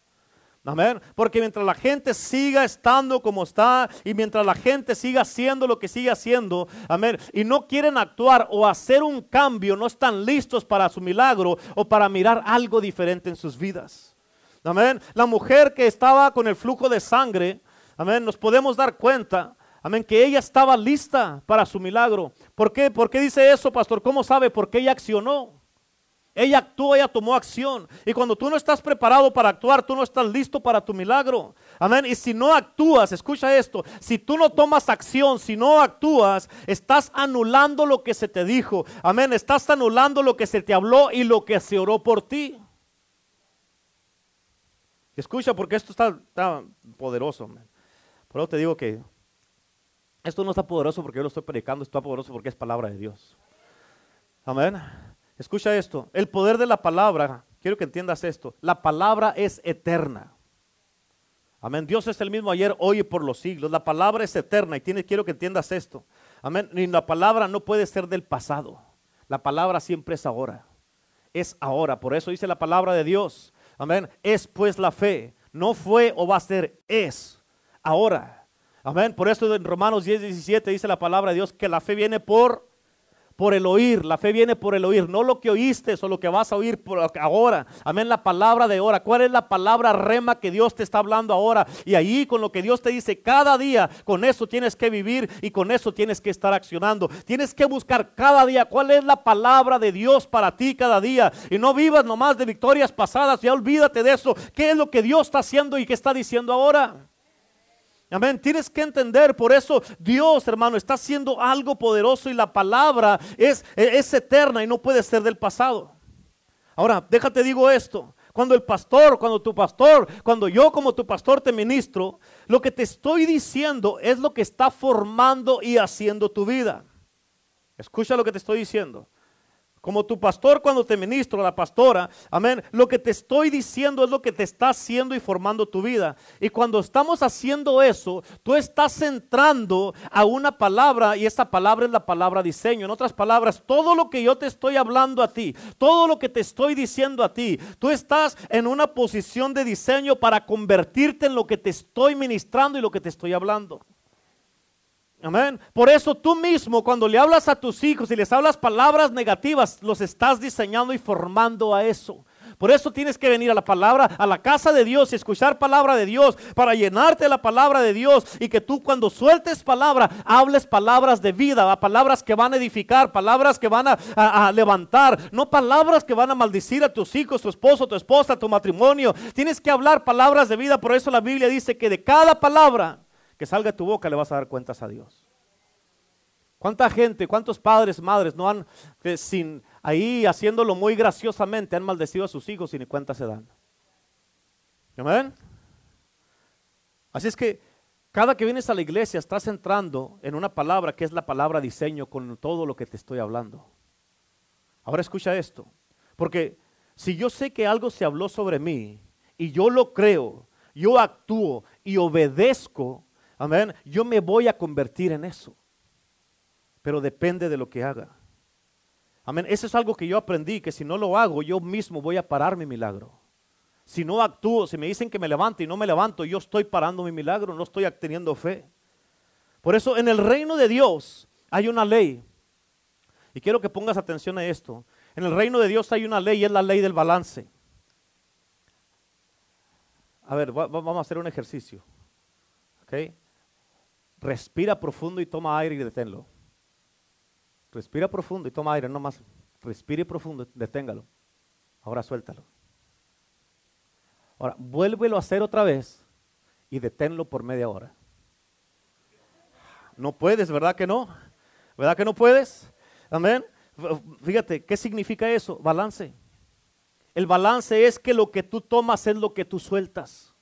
A: Amén. Porque mientras la gente siga estando como está y mientras la gente siga haciendo lo que sigue haciendo, amén, y no quieren actuar o hacer un cambio, no están listos para su milagro o para mirar algo diferente en sus vidas. Amén. La mujer que estaba con el flujo de sangre, amén, nos podemos dar cuenta, amén, que ella estaba lista para su milagro. ¿Por qué? ¿Por qué dice eso, pastor? ¿Cómo sabe? Porque ella accionó. Ella actuó, ella tomó acción. Y cuando tú no estás preparado para actuar, tú no estás listo para tu milagro. Amén. Y si no actúas, escucha esto, si tú no tomas acción, si no actúas, estás anulando lo que se te dijo. Amén. Estás anulando lo que se te habló y lo que se oró por ti. Escucha porque esto está, poderoso. Pero te digo que esto no está poderoso porque yo lo estoy predicando, está poderoso porque es palabra de Dios. Amén. Escucha esto. El poder de la palabra, quiero que entiendas esto. La palabra es eterna. Amén. Dios es el mismo ayer, hoy y por los siglos. La palabra es eterna y tiene, quiero que entiendas esto. Amén. Y la palabra no puede ser del pasado. La palabra siempre es ahora. Es ahora. Por eso dice la palabra de Dios. Amén. Es pues la fe. No fue o va a ser, es ahora. Amén. Por eso en Romanos 10, 17 dice la palabra de Dios que la fe viene por por el oír. La fe viene por el oír, no lo que oíste o lo que vas a oír por ahora. Amén, la palabra de ahora. ¿Cuál es la palabra rema que Dios te está hablando ahora? Y ahí con lo que Dios te dice cada día, con eso tienes que vivir y con eso tienes que estar accionando. Tienes que buscar cada día cuál es la palabra de Dios para ti cada día. Y no vivas nomás de victorias pasadas, ya olvídate de eso. ¿Qué es lo que Dios está haciendo y qué está diciendo ahora? Amén. Tienes que entender, por eso Dios, hermano, está haciendo algo poderoso y la palabra es, es eterna y no puede ser del pasado. Ahora, déjate digo esto. Cuando el pastor, cuando tu pastor, cuando yo como tu pastor te ministro, lo que te estoy diciendo es lo que está formando y haciendo tu vida. Escucha lo que te estoy diciendo. Como tu pastor cuando te ministro, la pastora, amén, lo que te estoy diciendo es lo que te está haciendo y formando tu vida. Y cuando estamos haciendo eso, tú estás entrando a una palabra y esa palabra es la palabra diseño. En otras palabras, todo lo que yo te estoy hablando a ti, todo lo que te estoy diciendo a ti, tú estás en una posición de diseño para convertirte en lo que te estoy ministrando y lo que te estoy hablando. Amén. Por eso tú mismo, cuando le hablas a tus hijos y les hablas palabras negativas, los estás diseñando y formando a eso. Por eso tienes que venir a la palabra, a la casa de Dios y escuchar palabra de Dios para llenarte la palabra de Dios y que tú cuando sueltes palabra, hables palabras de vida, palabras que van a edificar, palabras que van a, a levantar, no palabras que van a maldecir a tus hijos, tu esposo, tu esposa, tu matrimonio. Tienes que hablar palabras de vida, por eso la Biblia dice que de cada palabra que salga de tu boca le vas a dar cuentas a Dios. ¿Cuánta gente, cuántos padres, madres no han, eh, sin ahí haciéndolo muy graciosamente, han maldecido a sus hijos y ni cuenta se dan? Amén. Así es que cada que vienes a la iglesia estás entrando en una palabra que es la palabra diseño con todo lo que te estoy hablando. Ahora escucha esto, porque si yo sé que algo se habló sobre mí y yo lo creo, yo actúo y obedezco, amén, yo me voy a convertir en eso. Pero depende de lo que haga. Amén, eso es algo que yo aprendí, que si no lo hago, yo mismo voy a parar mi milagro. Si no actúo, si me dicen que me levante y no me levanto, yo estoy parando mi milagro, no estoy teniendo fe. Por eso en el reino de Dios hay una ley. Y quiero que pongas atención a esto. En el reino de Dios hay una ley y es la ley del balance. A ver, vamos a hacer un ejercicio. ¿Ok? Respira profundo y toma aire y deténlo. Respira profundo y toma aire, no más. Respire profundo, deténgalo. Ahora suéltalo. Ahora, vuélvelo a hacer otra vez y deténlo por media hora. No puedes, ¿verdad que no? ¿Verdad que no puedes? Amén. Fíjate, ¿qué significa eso? Balance. El balance es que lo que tú tomas es lo que tú sueltas.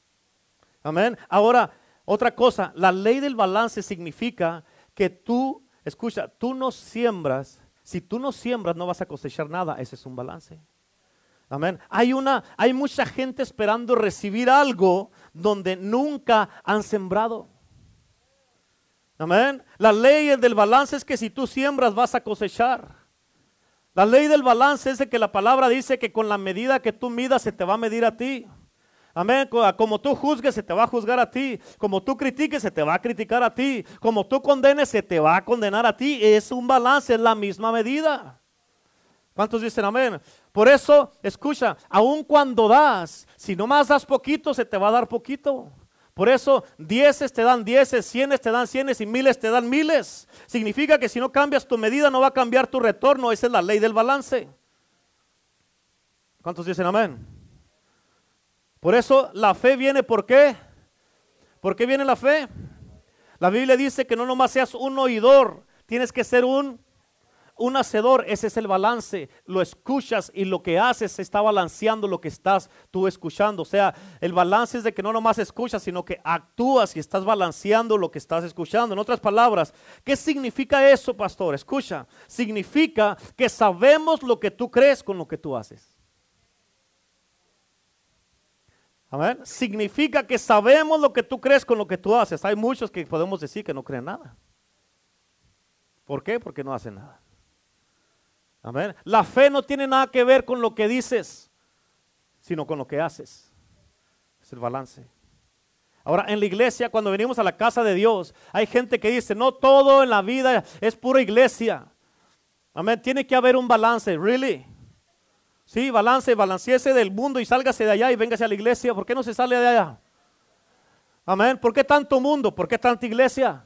A: Amén. Ahora, otra cosa, la ley del balance significa que tú, escucha, tú no siembras, si tú no siembras no vas a cosechar nada, ese es un balance. Amén. Hay una, hay mucha gente esperando recibir algo donde nunca han sembrado. Amén. La ley del balance es que si tú siembras vas a cosechar. La ley del balance es de que la palabra dice que con la medida que tú midas se te va a medir a ti. Amén. Como tú juzgues, se te va a juzgar a ti. Como tú critiques, se te va a criticar a ti. Como tú condenes, se te va a condenar a ti. Es un balance, es la misma medida. ¿Cuántos dicen amén? Por eso, escucha, aun cuando das, si no más das poquito, se te va a dar poquito. Por eso, dieces te dan dieces, cienes te dan cienes y miles te dan miles. Significa que si no cambias tu medida, no va a cambiar tu retorno. Esa es la ley del balance. ¿Cuántos dicen amén? Por eso la fe viene, ¿por qué? ¿Por qué viene la fe? La Biblia dice que no nomás seas un oidor, tienes que ser un un hacedor, ese es el balance. Lo escuchas y lo que haces está balanceando lo que estás tú escuchando. O sea, el balance es de que no nomás escuchas, sino que actúas y estás balanceando lo que estás escuchando. En otras palabras, ¿qué significa eso, pastor? Escucha, significa que sabemos lo que tú crees con lo que tú haces. Amén. Significa que sabemos lo que tú crees con lo que tú haces. Hay muchos que podemos decir que no creen nada. ¿Por qué? Porque no hacen nada. Amén. La fe no tiene nada que ver con lo que dices, sino con lo que haces. Es el balance. Ahora, en la iglesia, cuando venimos a la casa de Dios, hay gente que dice, no todo en la vida es pura iglesia. Amén. Tiene que haber un balance. ¿Really? Sí, balance, balanceese del mundo y sálgase de allá y véngase a la iglesia. ¿Por qué no se sale de allá? Amén. ¿Por qué tanto mundo? ¿Por qué tanta iglesia?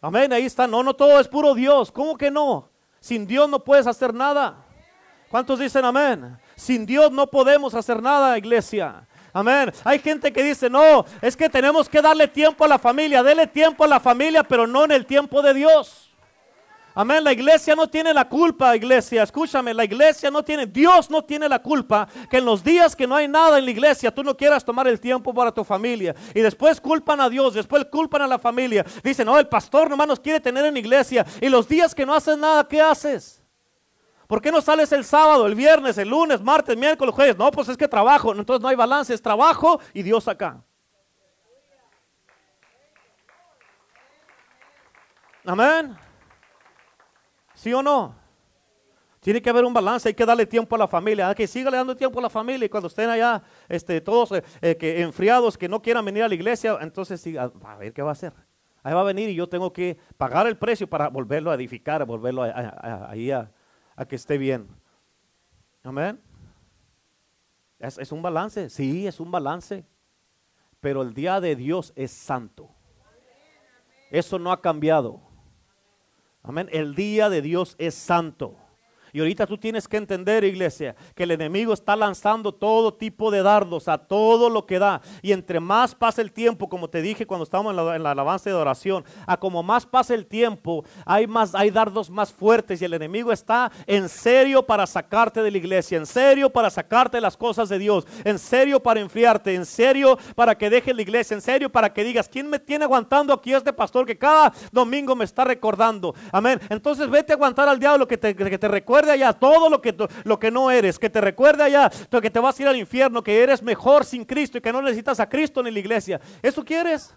A: Amén. Ahí está. No, no todo es puro Dios. ¿Cómo que no? Sin Dios no puedes hacer nada. ¿Cuántos dicen amén? Sin Dios no podemos hacer nada, iglesia. Amén. Hay gente que dice, no, es que tenemos que darle tiempo a la familia. Dele tiempo a la familia, pero no en el tiempo de Dios. Amén. La iglesia no tiene la culpa, iglesia. Escúchame, la iglesia no tiene, Dios no tiene la culpa que en los días que no hay nada en la iglesia tú no quieras tomar el tiempo para tu familia. Y después culpan a Dios, después culpan a la familia. Dicen, no, el pastor nomás nos quiere tener en la iglesia. Y los días que no haces nada, ¿qué haces? ¿Por qué no sales el sábado, el viernes, el lunes, martes, miércoles, jueves? No, pues es que trabajo. Entonces no hay balance, es trabajo y Dios acá. Amén. ¿Sí o no? Tiene que haber un balance, hay que darle tiempo a la familia. Hay que siga dando tiempo a la familia y cuando estén allá este, todos eh, eh, que enfriados, que no quieran venir a la iglesia, entonces sí, a, ver qué va a hacer. Ahí va a venir y yo tengo que pagar el precio para volverlo a edificar, volverlo ahí a, que esté bien. Amén. ¿Es, ¿Es un balance? Sí, es un balance. Pero el día de Dios es santo. Eso no ha cambiado. Amén. El día de Dios es santo. Y ahorita tú tienes que entender, iglesia, que el enemigo está lanzando todo tipo de dardos a todo lo que da. Y entre más pasa el tiempo, como te dije cuando estábamos en la, alabanza de oración, a como más pasa el tiempo, hay, más, hay dardos más fuertes y el enemigo está en serio para sacarte de la iglesia, en serio para sacarte las cosas de Dios, en serio para enfriarte, en serio para que dejes la iglesia, en serio para que digas, ¿quién me tiene aguantando aquí este pastor que cada domingo me está recordando? Amén. Entonces vete a aguantar al diablo que te, que te recuerde allá todo lo que, lo que no eres, que te recuerde allá que te vas a ir al infierno, que eres mejor sin Cristo y que no necesitas a Cristo en la iglesia. ¿Eso quieres?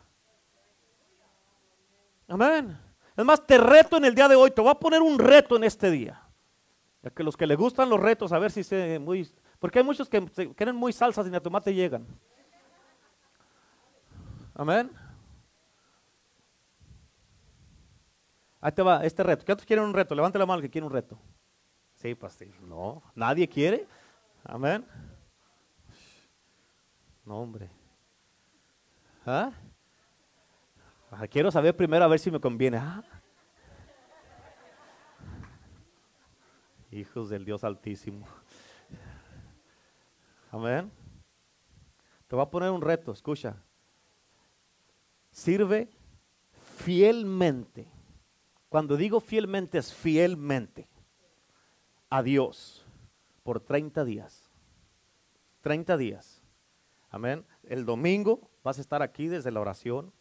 A: Amén. Es más, te reto en el día de hoy, te voy a poner un reto en este día. Ya que los que les gustan los retos, a ver si se muy... Porque hay muchos que quieren muy salsas y ni a tomate llegan. Amén. Ahí te va, este reto. ¿Cuántos quieren un reto? Levante la mano que quiere un reto. No, nadie quiere. Amén. No, hombre. ¿Ah? Ah, quiero saber primero a ver si me conviene. Ah. Hijos del Dios Altísimo. Amén. Te voy a poner un reto, escucha. Sirve fielmente. Cuando digo fielmente es fielmente a Dios por 30 días. 30 días. Amén. El domingo vas a estar aquí desde la oración.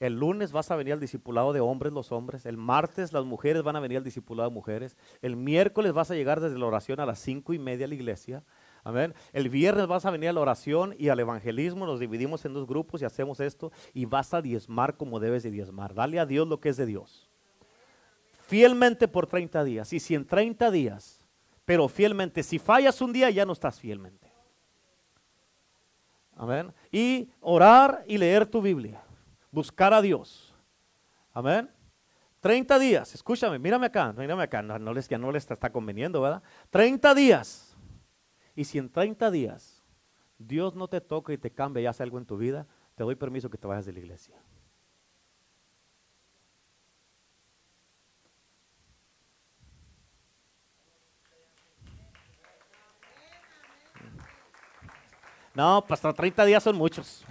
A: El lunes vas a venir al discipulado de hombres, los hombres. El martes las mujeres van a venir al discipulado de mujeres. El miércoles vas a llegar desde la oración a las cinco y media a la iglesia. Amén. El viernes vas a venir a la oración y al evangelismo. Nos dividimos en dos grupos y hacemos esto. Y vas a diezmar como debes de diezmar. Dale a Dios lo que es de Dios. Fielmente por 30 días. Y si en 30 días, pero fielmente, si fallas un día ya no estás fielmente. Amén. Y orar y leer tu Biblia buscar a Dios. Amén. 30 días, escúchame, mírame acá, mírame acá, no, les, ya no les está, conveniendo, ¿verdad? 30 días. Y si en 30 días Dios no te toca y te cambia y hace algo en tu vida, te doy permiso que te vayas de la iglesia. No, pues hasta 30 días son muchos.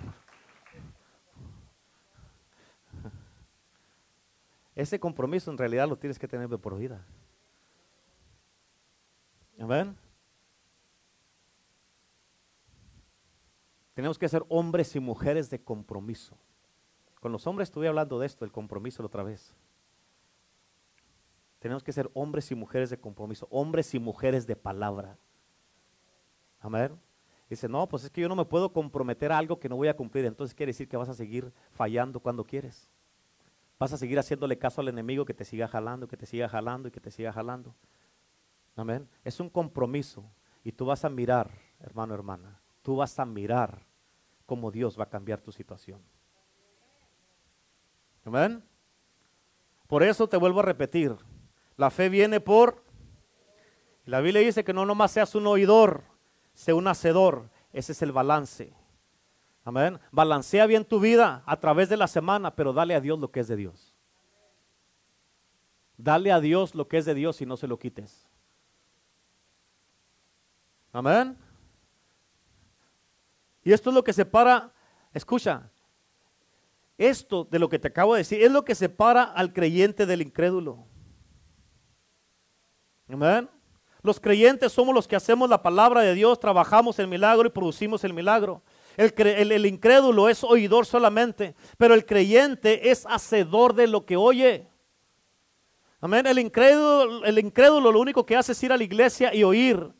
A: Ese compromiso en realidad lo tienes que tener de por vida. Amén. Tenemos que ser hombres y mujeres de compromiso. Con los hombres estuve hablando de esto, el compromiso la otra vez. Tenemos que ser hombres y mujeres de compromiso, hombres y mujeres de palabra. Amén. Dice, no, pues es que yo no me puedo comprometer a algo que no voy a cumplir. Entonces quiere decir que vas a seguir fallando cuando quieres. Vas a seguir haciéndole caso al enemigo que te siga jalando, que te siga jalando y que te siga jalando. Amén. Es un compromiso. Y tú vas a mirar, hermano, hermana, tú vas a mirar cómo Dios va a cambiar tu situación. Amén. Por eso te vuelvo a repetir, la fe viene por... La Biblia dice que no nomás seas un oidor, sea un hacedor. Ese es el balance. Amén. Balancea bien tu vida a través de la semana, pero dale a Dios lo que es de Dios. Dale a Dios lo que es de Dios y no se lo quites. Amén. Y esto es lo que separa, escucha, esto de lo que te acabo de decir es lo que separa al creyente del incrédulo. Amén. Los creyentes somos los que hacemos la palabra de Dios, trabajamos el milagro y producimos el milagro. El, incrédulo es oidor solamente, pero el creyente es hacedor de lo que oye. Amén. El incrédulo, el incrédulo lo único que hace es ir a la iglesia y oír.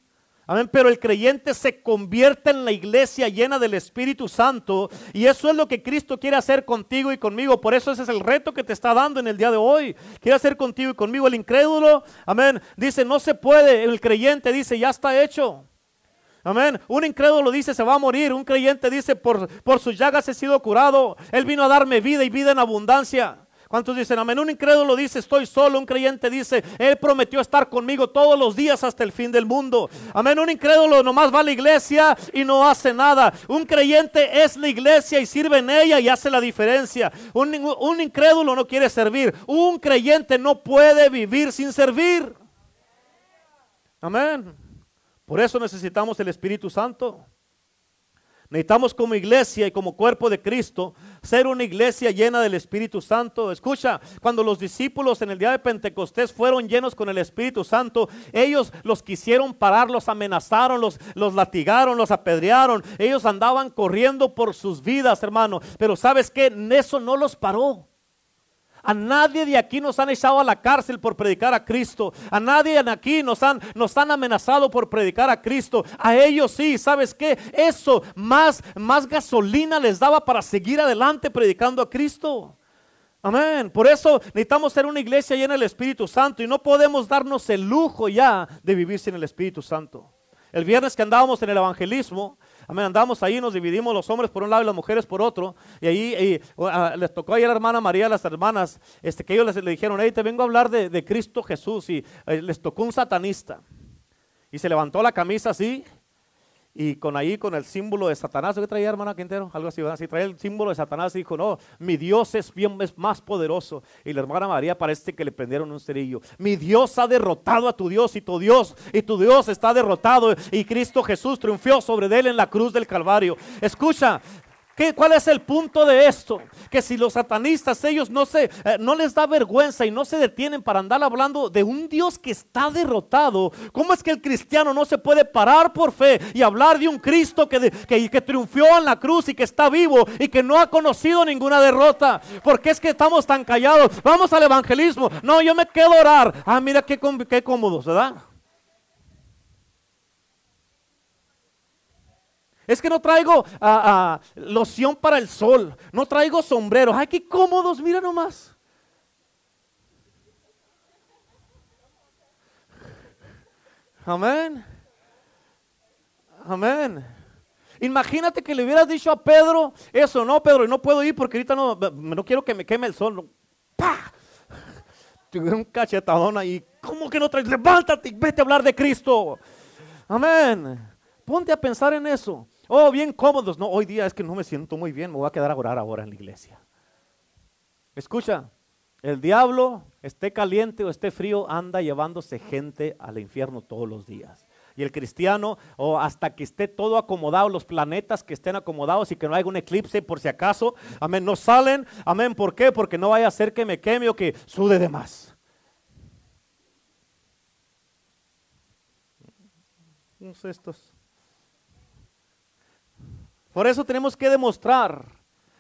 A: Amén. Pero el creyente se convierte en la iglesia llena del Espíritu Santo. Y eso es lo que Cristo quiere hacer contigo y conmigo. Por eso ese es el reto que te está dando en el día de hoy. Quiere hacer contigo y conmigo. El incrédulo, amén, dice, no se puede. El creyente dice, ya está hecho. Amén. Un incrédulo dice se va a morir. Un creyente dice por, por sus llagas he sido curado. Él vino a darme vida y vida en abundancia. ¿Cuántos dicen amén? Un incrédulo dice estoy solo. Un creyente dice Él prometió estar conmigo todos los días hasta el fin del mundo. Amén. Un incrédulo nomás va a la iglesia y no hace nada. Un creyente es la iglesia y sirve en ella y hace la diferencia. Un, un incrédulo no quiere servir. Un creyente no puede vivir sin servir. Amén. Por eso necesitamos el Espíritu Santo. Necesitamos como iglesia y como cuerpo de Cristo ser una iglesia llena del Espíritu Santo. Escucha, cuando los discípulos en el día de Pentecostés fueron llenos con el Espíritu Santo, ellos los quisieron parar, los amenazaron, los, los latigaron, los apedrearon. Ellos andaban corriendo por sus vidas, hermano. Pero sabes que eso no los paró. A nadie de aquí nos han echado a la cárcel por predicar a Cristo. A nadie de aquí nos han, nos han amenazado por predicar a Cristo. A ellos sí, ¿sabes qué? Eso más, más gasolina les daba para seguir adelante predicando a Cristo. Amén. Por eso necesitamos ser una iglesia llena del Espíritu Santo y no podemos darnos el lujo ya de vivir sin el Espíritu Santo. El viernes que andábamos en el evangelismo, Amén. Andamos ahí, nos dividimos los hombres por un lado y las mujeres por otro. Y ahí les tocó ahí a la hermana María, a las hermanas, este, que ellos les, le dijeron, hey, te vengo a hablar de, Cristo Jesús. Y eh, les tocó un satanista. Y se levantó la camisa así y con ahí, con el símbolo de Satanás, ¿qué traía hermana Quintero? Algo así, así traía el símbolo de Satanás y dijo, no, mi Dios es bien, es más poderoso. Y la hermana María parece que le prendieron un cerillo. Mi Dios ha derrotado a tu Dios y tu Dios, y tu Dios está derrotado. Y Cristo Jesús triunfó sobre él en la cruz del Calvario. Escucha, ¿Cuál es el punto de esto? Que si los satanistas, ellos no, se, eh, no les da vergüenza y no se detienen para andar hablando de un Dios que está derrotado, ¿cómo es que el cristiano no se puede parar por fe y hablar de un Cristo que, que, que triunfó en la cruz y que está vivo y que no ha conocido ninguna derrota? Porque es que estamos tan callados. Vamos al evangelismo. No, yo me quedo a orar. Ah, mira qué, qué cómodos, ¿verdad? Es que no traigo uh, loción para el sol. No traigo sombreros. Ay, qué cómodos, mira nomás. Amén. Amén. Imagínate que le hubieras dicho a Pedro eso, no, Pedro, no puedo ir porque ahorita no, no quiero que me queme el sol. ¡Pah! Tuve un cachetadón ahí. ¿Cómo que no traes? Levántate y vete a hablar de Cristo. Amén. Ponte a pensar en eso. Oh, bien cómodos. No, hoy día es que no me siento muy bien, me voy a quedar a orar ahora en la iglesia. Escucha, el diablo, esté caliente o esté frío, anda llevándose gente al infierno todos los días. Y el cristiano, o hasta que esté todo acomodado, los planetas que estén acomodados y que no haya un eclipse por si acaso, amén, no salen, amén, ¿por qué? Porque no vaya a ser que me queme o que sude de más. estos. Por eso tenemos que demostrar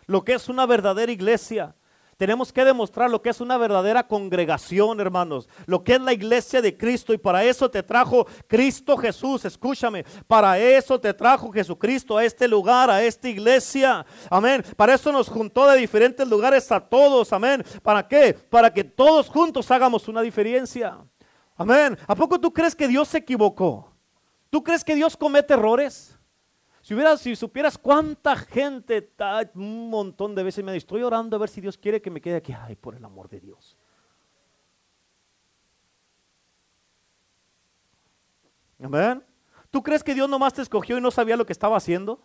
A: lo que es una verdadera iglesia. Tenemos que demostrar lo que es una verdadera congregación, hermanos. Lo que es la iglesia de Cristo. Y para eso te trajo Cristo Jesús. Escúchame. Para eso te trajo Jesucristo a este lugar, a esta iglesia. Amén. Para eso nos juntó de diferentes lugares a todos. Amén. ¿Para qué? Para que todos juntos hagamos una diferencia. Amén. ¿A poco tú crees que Dios se equivocó? ¿Tú crees que Dios comete errores? Si, hubieras, si supieras cuánta gente, un montón de veces me estoy orando a ver si Dios quiere que me quede aquí. Ay, por el amor de Dios. Amén. ¿Tú crees que Dios nomás te escogió y no sabía lo que estaba haciendo?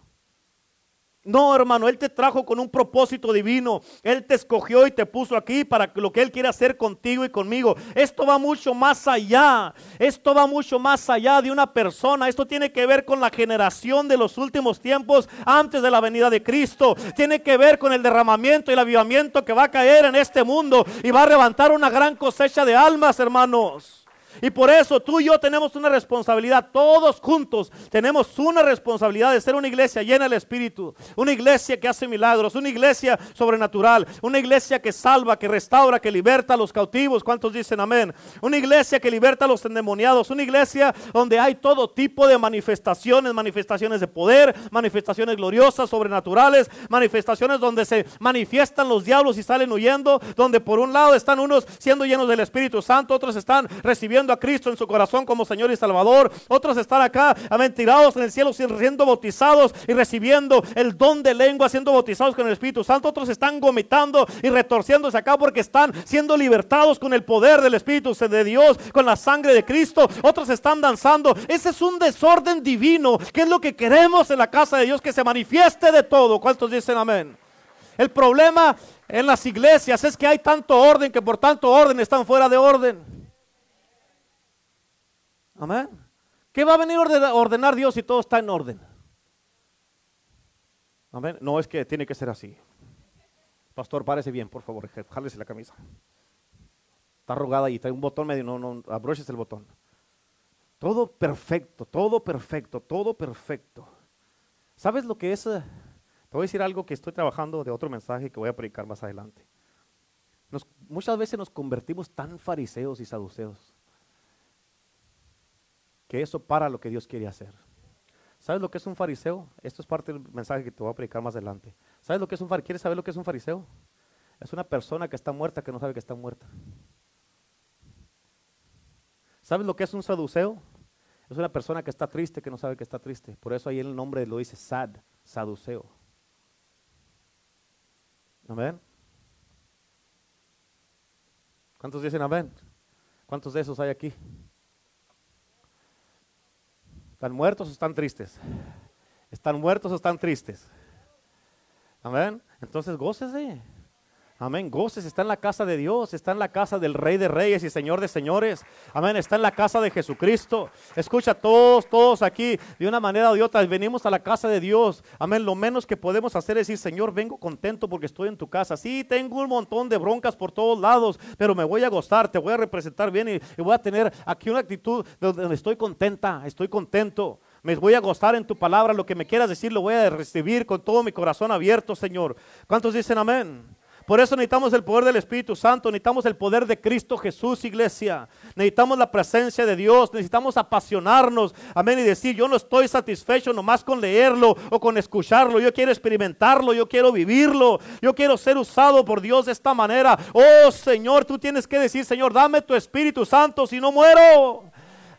A: No, hermano, Él te trajo con un propósito divino. Él te escogió y te puso aquí para lo que Él quiere hacer contigo y conmigo. Esto va mucho más allá. Esto va mucho más allá de una persona. Esto tiene que ver con la generación de los últimos tiempos antes de la venida de Cristo. Tiene que ver con el derramamiento y el avivamiento que va a caer en este mundo y va a levantar una gran cosecha de almas, hermanos. Y por eso tú y yo tenemos una responsabilidad, todos juntos tenemos una responsabilidad de ser una iglesia llena del Espíritu, una iglesia que hace milagros, una iglesia sobrenatural, una iglesia que salva, que restaura, que liberta a los cautivos. ¿Cuántos dicen amén? Una iglesia que liberta a los endemoniados, una iglesia donde hay todo tipo de manifestaciones, manifestaciones de poder, manifestaciones gloriosas, sobrenaturales, manifestaciones donde se manifiestan los diablos y salen huyendo, donde por un lado están unos siendo llenos del Espíritu Santo, otros están recibiendo a Cristo en su corazón como Señor y Salvador. Otros están acá, amén, tirados en el cielo, siendo bautizados y recibiendo el don de lengua, siendo bautizados con el Espíritu Santo. Otros están vomitando y retorciéndose acá porque están siendo libertados con el poder del Espíritu de Dios, con la sangre de Cristo. Otros están danzando. Ese es un desorden divino, que es lo que queremos en la casa de Dios, que se manifieste de todo. ¿Cuántos dicen amén? El problema en las iglesias es que hay tanto orden que por tanto orden están fuera de orden. Amén. ¿Qué va a venir a ordenar Dios si todo está en orden? Amén. No es que tiene que ser así. Pastor, párese bien, por favor, jálese la camisa. Está arrugada y trae un botón medio, no, no, abroches el botón. Todo perfecto, todo perfecto, todo perfecto. ¿Sabes lo que es? Te voy a decir algo que estoy trabajando de otro mensaje que voy a predicar más adelante. muchas veces nos convertimos tan fariseos y saduceos que eso para lo que Dios quiere hacer. ¿Sabes lo que es un fariseo? Esto es parte del mensaje que te voy a predicar más adelante. ¿Sabes lo que es un fariseo? ¿Quieres saber lo que es un fariseo? Es una persona que está muerta que no sabe que está muerta. ¿Sabes lo que es un saduceo? Es una persona que está triste que no sabe que está triste. Por eso ahí el nombre lo dice sad, saduceo. Amén. ¿Cuántos dicen amén? ¿Cuántos de esos hay aquí? ¿Están muertos o están tristes? ¿Están muertos o están tristes? Amén. Entonces gócese. Amén. Goces, está en la casa de Dios, está en la casa del Rey de Reyes y Señor de Señores. Amén. Está en la casa de Jesucristo. Escucha, todos, todos aquí, de una manera o de otra, venimos a la casa de Dios. Amén. Lo menos que podemos hacer es decir, Señor, vengo contento porque estoy en tu casa. Sí, tengo un montón de broncas por todos lados, pero me voy a gozar, te voy a representar bien y, voy a tener aquí una actitud donde estoy contenta, estoy contento. Me voy a gozar en tu palabra. Lo que me quieras decir lo voy a recibir con todo mi corazón abierto, Señor. ¿Cuántos dicen amén? Por eso necesitamos el poder del Espíritu Santo, necesitamos el poder de Cristo Jesús, iglesia. Necesitamos la presencia de Dios, necesitamos apasionarnos, amén, y decir, yo no estoy satisfecho nomás con leerlo o con escucharlo, yo quiero experimentarlo, yo quiero vivirlo, yo quiero ser usado por Dios de esta manera. Oh Señor, tú tienes que decir, Señor, dame tu Espíritu Santo si no muero.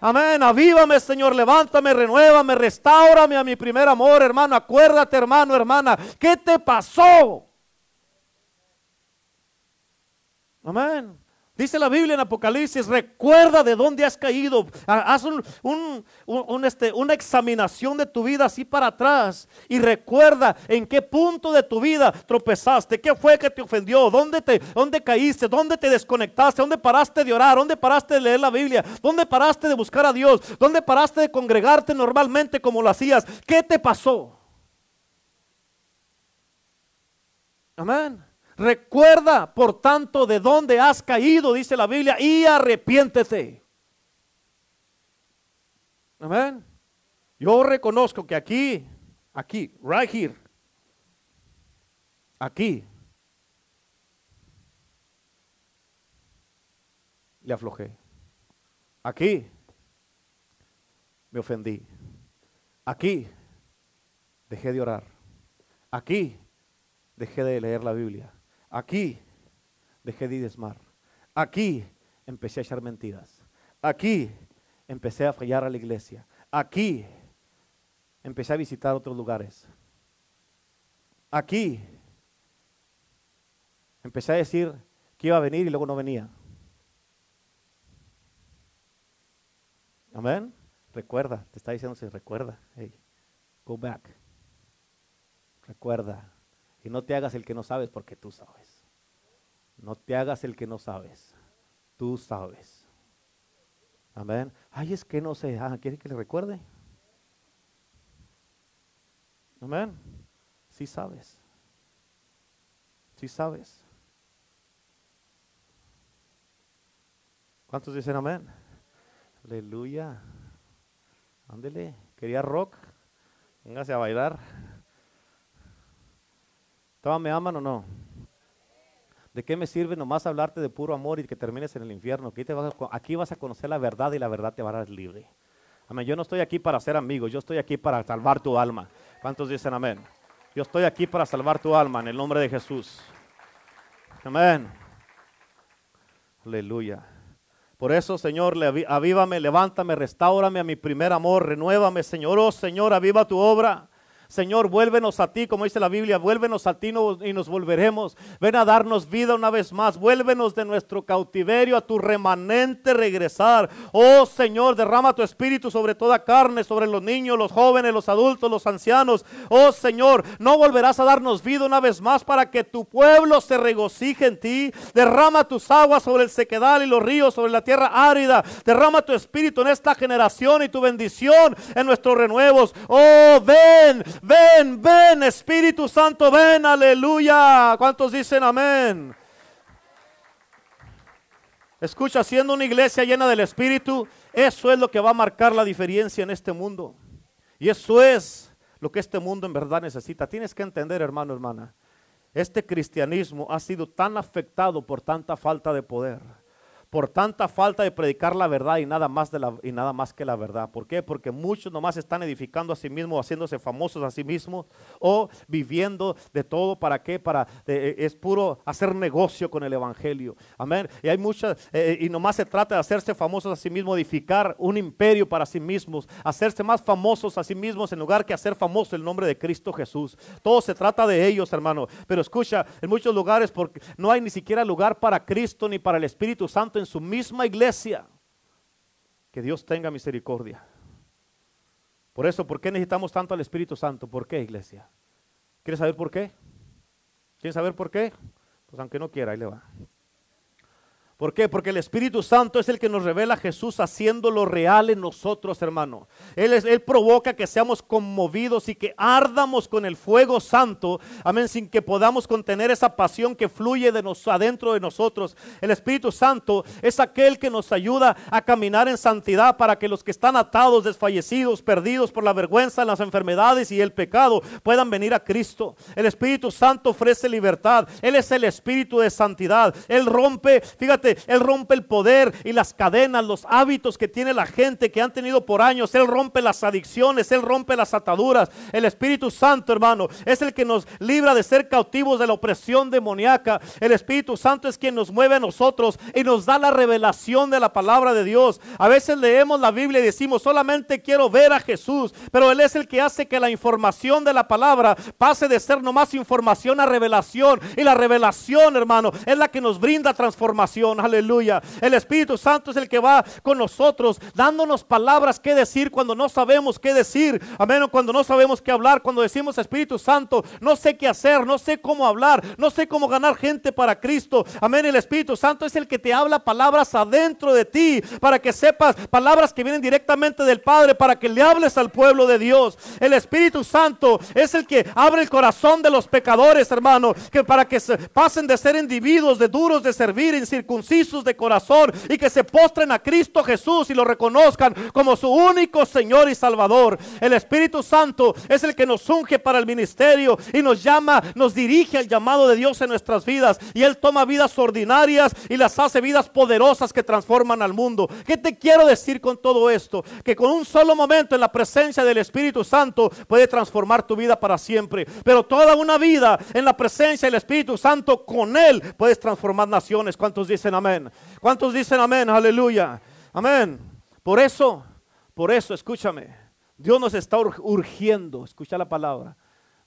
A: Amén. Avívame, Señor. Levántame, renuévame, restaurame a mi primer amor, hermano. Acuérdate, hermano, hermana. ¿Qué te pasó? Amén. Dice la Biblia en Apocalipsis, recuerda de dónde has caído. Haz este, una examinación de tu vida así para atrás y recuerda en qué punto de tu vida tropezaste, qué fue que te ofendió, dónde, te, dónde caíste, dónde te desconectaste, dónde paraste de orar, dónde paraste de leer la Biblia, dónde paraste de buscar a Dios, dónde paraste de congregarte normalmente como lo hacías. ¿Qué te pasó? Amén. Recuerda, por tanto, de dónde has caído, dice la Biblia, y arrepiéntete. Amén. Yo reconozco que aquí, aquí, right here, aquí, le aflojé. Aquí me ofendí. Aquí dejé de orar. Aquí dejé de leer la Biblia. Aquí dejé de desmar. Aquí empecé a echar mentiras. Aquí empecé a fallar a la iglesia. Aquí empecé a visitar otros lugares. Aquí empecé a decir que iba a venir y luego no venía. Amén. Recuerda, te está diciendo, recuerda. Hey, go back. Recuerda. Y no te hagas el que no sabes porque tú sabes. No te hagas el que no sabes. Tú sabes. Amén. Ay, es que no sé. Ah, ¿quiere que le recuerde? Amén. Sí sabes. Sí sabes. ¿Cuántos dicen amén? Aleluya. Ándele. ¿Quería rock? Véngase a bailar. ¿Todos me aman o no? ¿De qué me sirve nomás hablarte de puro amor y que termines en el infierno? Aquí, te vas, a, aquí vas a conocer la verdad y la verdad te va a dar libre. Amén. Yo no estoy aquí para ser amigo, yo estoy aquí para salvar tu alma. ¿Cuántos dicen amén? Yo estoy aquí para salvar tu alma en el nombre de Jesús. Amén. Aleluya. Por eso, Señor, avívame, levántame, restaurame a mi primer amor, renuévame, Señor. Oh, Señor, aviva tu obra. Señor, vuélvenos a ti, como dice la Biblia, vuélvenos a ti y nos volveremos. Ven a darnos vida una vez más. Vuélvenos de nuestro cautiverio a tu remanente regresar. Oh Señor, derrama tu espíritu sobre toda carne, sobre los niños, los jóvenes, los adultos, los ancianos. Oh Señor, no volverás a darnos vida una vez más para que tu pueblo se regocije en ti. Derrama tus aguas sobre el sequedal y los ríos, sobre la tierra árida. Derrama tu espíritu en esta generación y tu bendición en nuestros renuevos. Oh, ven, ven, ven, Espíritu Santo, ven, aleluya. ¿Cuántos dicen amén? Escucha, siendo una iglesia llena del Espíritu, eso es lo que va a marcar la diferencia en este mundo. Y eso es lo que este mundo en verdad necesita. Tienes que entender, hermano, hermana, este cristianismo ha sido tan afectado por tanta falta de poder por tanta falta de predicar la verdad y nada más, de la, y nada más que la verdad. ¿Por qué? Porque muchos nomás están edificando a sí mismos, haciéndose famosos a sí mismos o viviendo de todo. ¿Para qué? Para, eh, es puro hacer negocio con el Evangelio. Amén. Y hay muchas, eh, y nomás se trata de hacerse famosos a sí mismos, edificar un imperio para sí mismos, hacerse más famosos a sí mismos en lugar que hacer famoso el nombre de Cristo Jesús. Todo se trata de ellos, hermano. Pero escucha, en muchos lugares porque no hay ni siquiera lugar para Cristo ni para el Espíritu Santo en su misma iglesia. Que Dios tenga misericordia. Por eso, ¿por qué necesitamos tanto al Espíritu Santo? ¿Por qué, iglesia? ¿Quieres saber por qué? ¿Quieres saber por qué? Pues aunque no quiera, ahí le va. ¿Por qué? Porque el Espíritu Santo es el que nos revela a Jesús haciéndolo real en nosotros, hermano. Él, es, él provoca que seamos conmovidos y que ardamos con el fuego santo, amén, sin que podamos contener esa pasión que fluye de nos, adentro de nosotros. El Espíritu Santo es aquel que nos ayuda a caminar en santidad para que los que están atados, desfallecidos, perdidos por la vergüenza, las enfermedades y el pecado puedan venir a Cristo. El Espíritu Santo ofrece libertad. Él es el Espíritu de santidad. Él rompe, fíjate, él rompe el poder y las cadenas, los hábitos que tiene la gente que han tenido por años. Él rompe las adicciones, Él rompe las ataduras. El Espíritu Santo, hermano, es el que nos libra de ser cautivos de la opresión demoníaca. El Espíritu Santo es quien nos mueve a nosotros y nos da la revelación de la palabra de Dios. A veces leemos la Biblia y decimos, solamente quiero ver a Jesús, pero Él es el que hace que la información de la palabra pase de ser nomás información a revelación. Y la revelación, hermano, es la que nos brinda transformación. Aleluya. El Espíritu Santo es el que va con nosotros, dándonos palabras que decir cuando no sabemos qué decir. Amén. Cuando no sabemos qué hablar. Cuando decimos Espíritu Santo, no sé qué hacer, no sé cómo hablar, no sé cómo ganar gente para Cristo. Amén. El Espíritu Santo es el que te habla palabras adentro de ti para que sepas palabras que vienen directamente del Padre para que le hables al pueblo de Dios. El Espíritu Santo es el que abre el corazón de los pecadores, hermano, que para que se pasen de ser individuos de duros de servir, incircuncisos de corazón y que se postren a Cristo Jesús y lo reconozcan como su único Señor y Salvador. El Espíritu Santo es el que nos unge para el ministerio y nos llama, nos dirige al llamado de Dios en nuestras vidas. Y Él toma vidas ordinarias y las hace vidas poderosas que transforman al mundo. ¿Qué te quiero decir con todo esto? Que con un solo momento en la presencia del Espíritu Santo puede transformar tu vida para siempre. Pero toda una vida en la presencia del Espíritu Santo con Él puedes transformar naciones. ¿Cuántos dicen amén? ¿Cuántos dicen amén? Aleluya. Amén. Por eso, por eso, escúchame. Dios nos está urgiendo, escucha la palabra.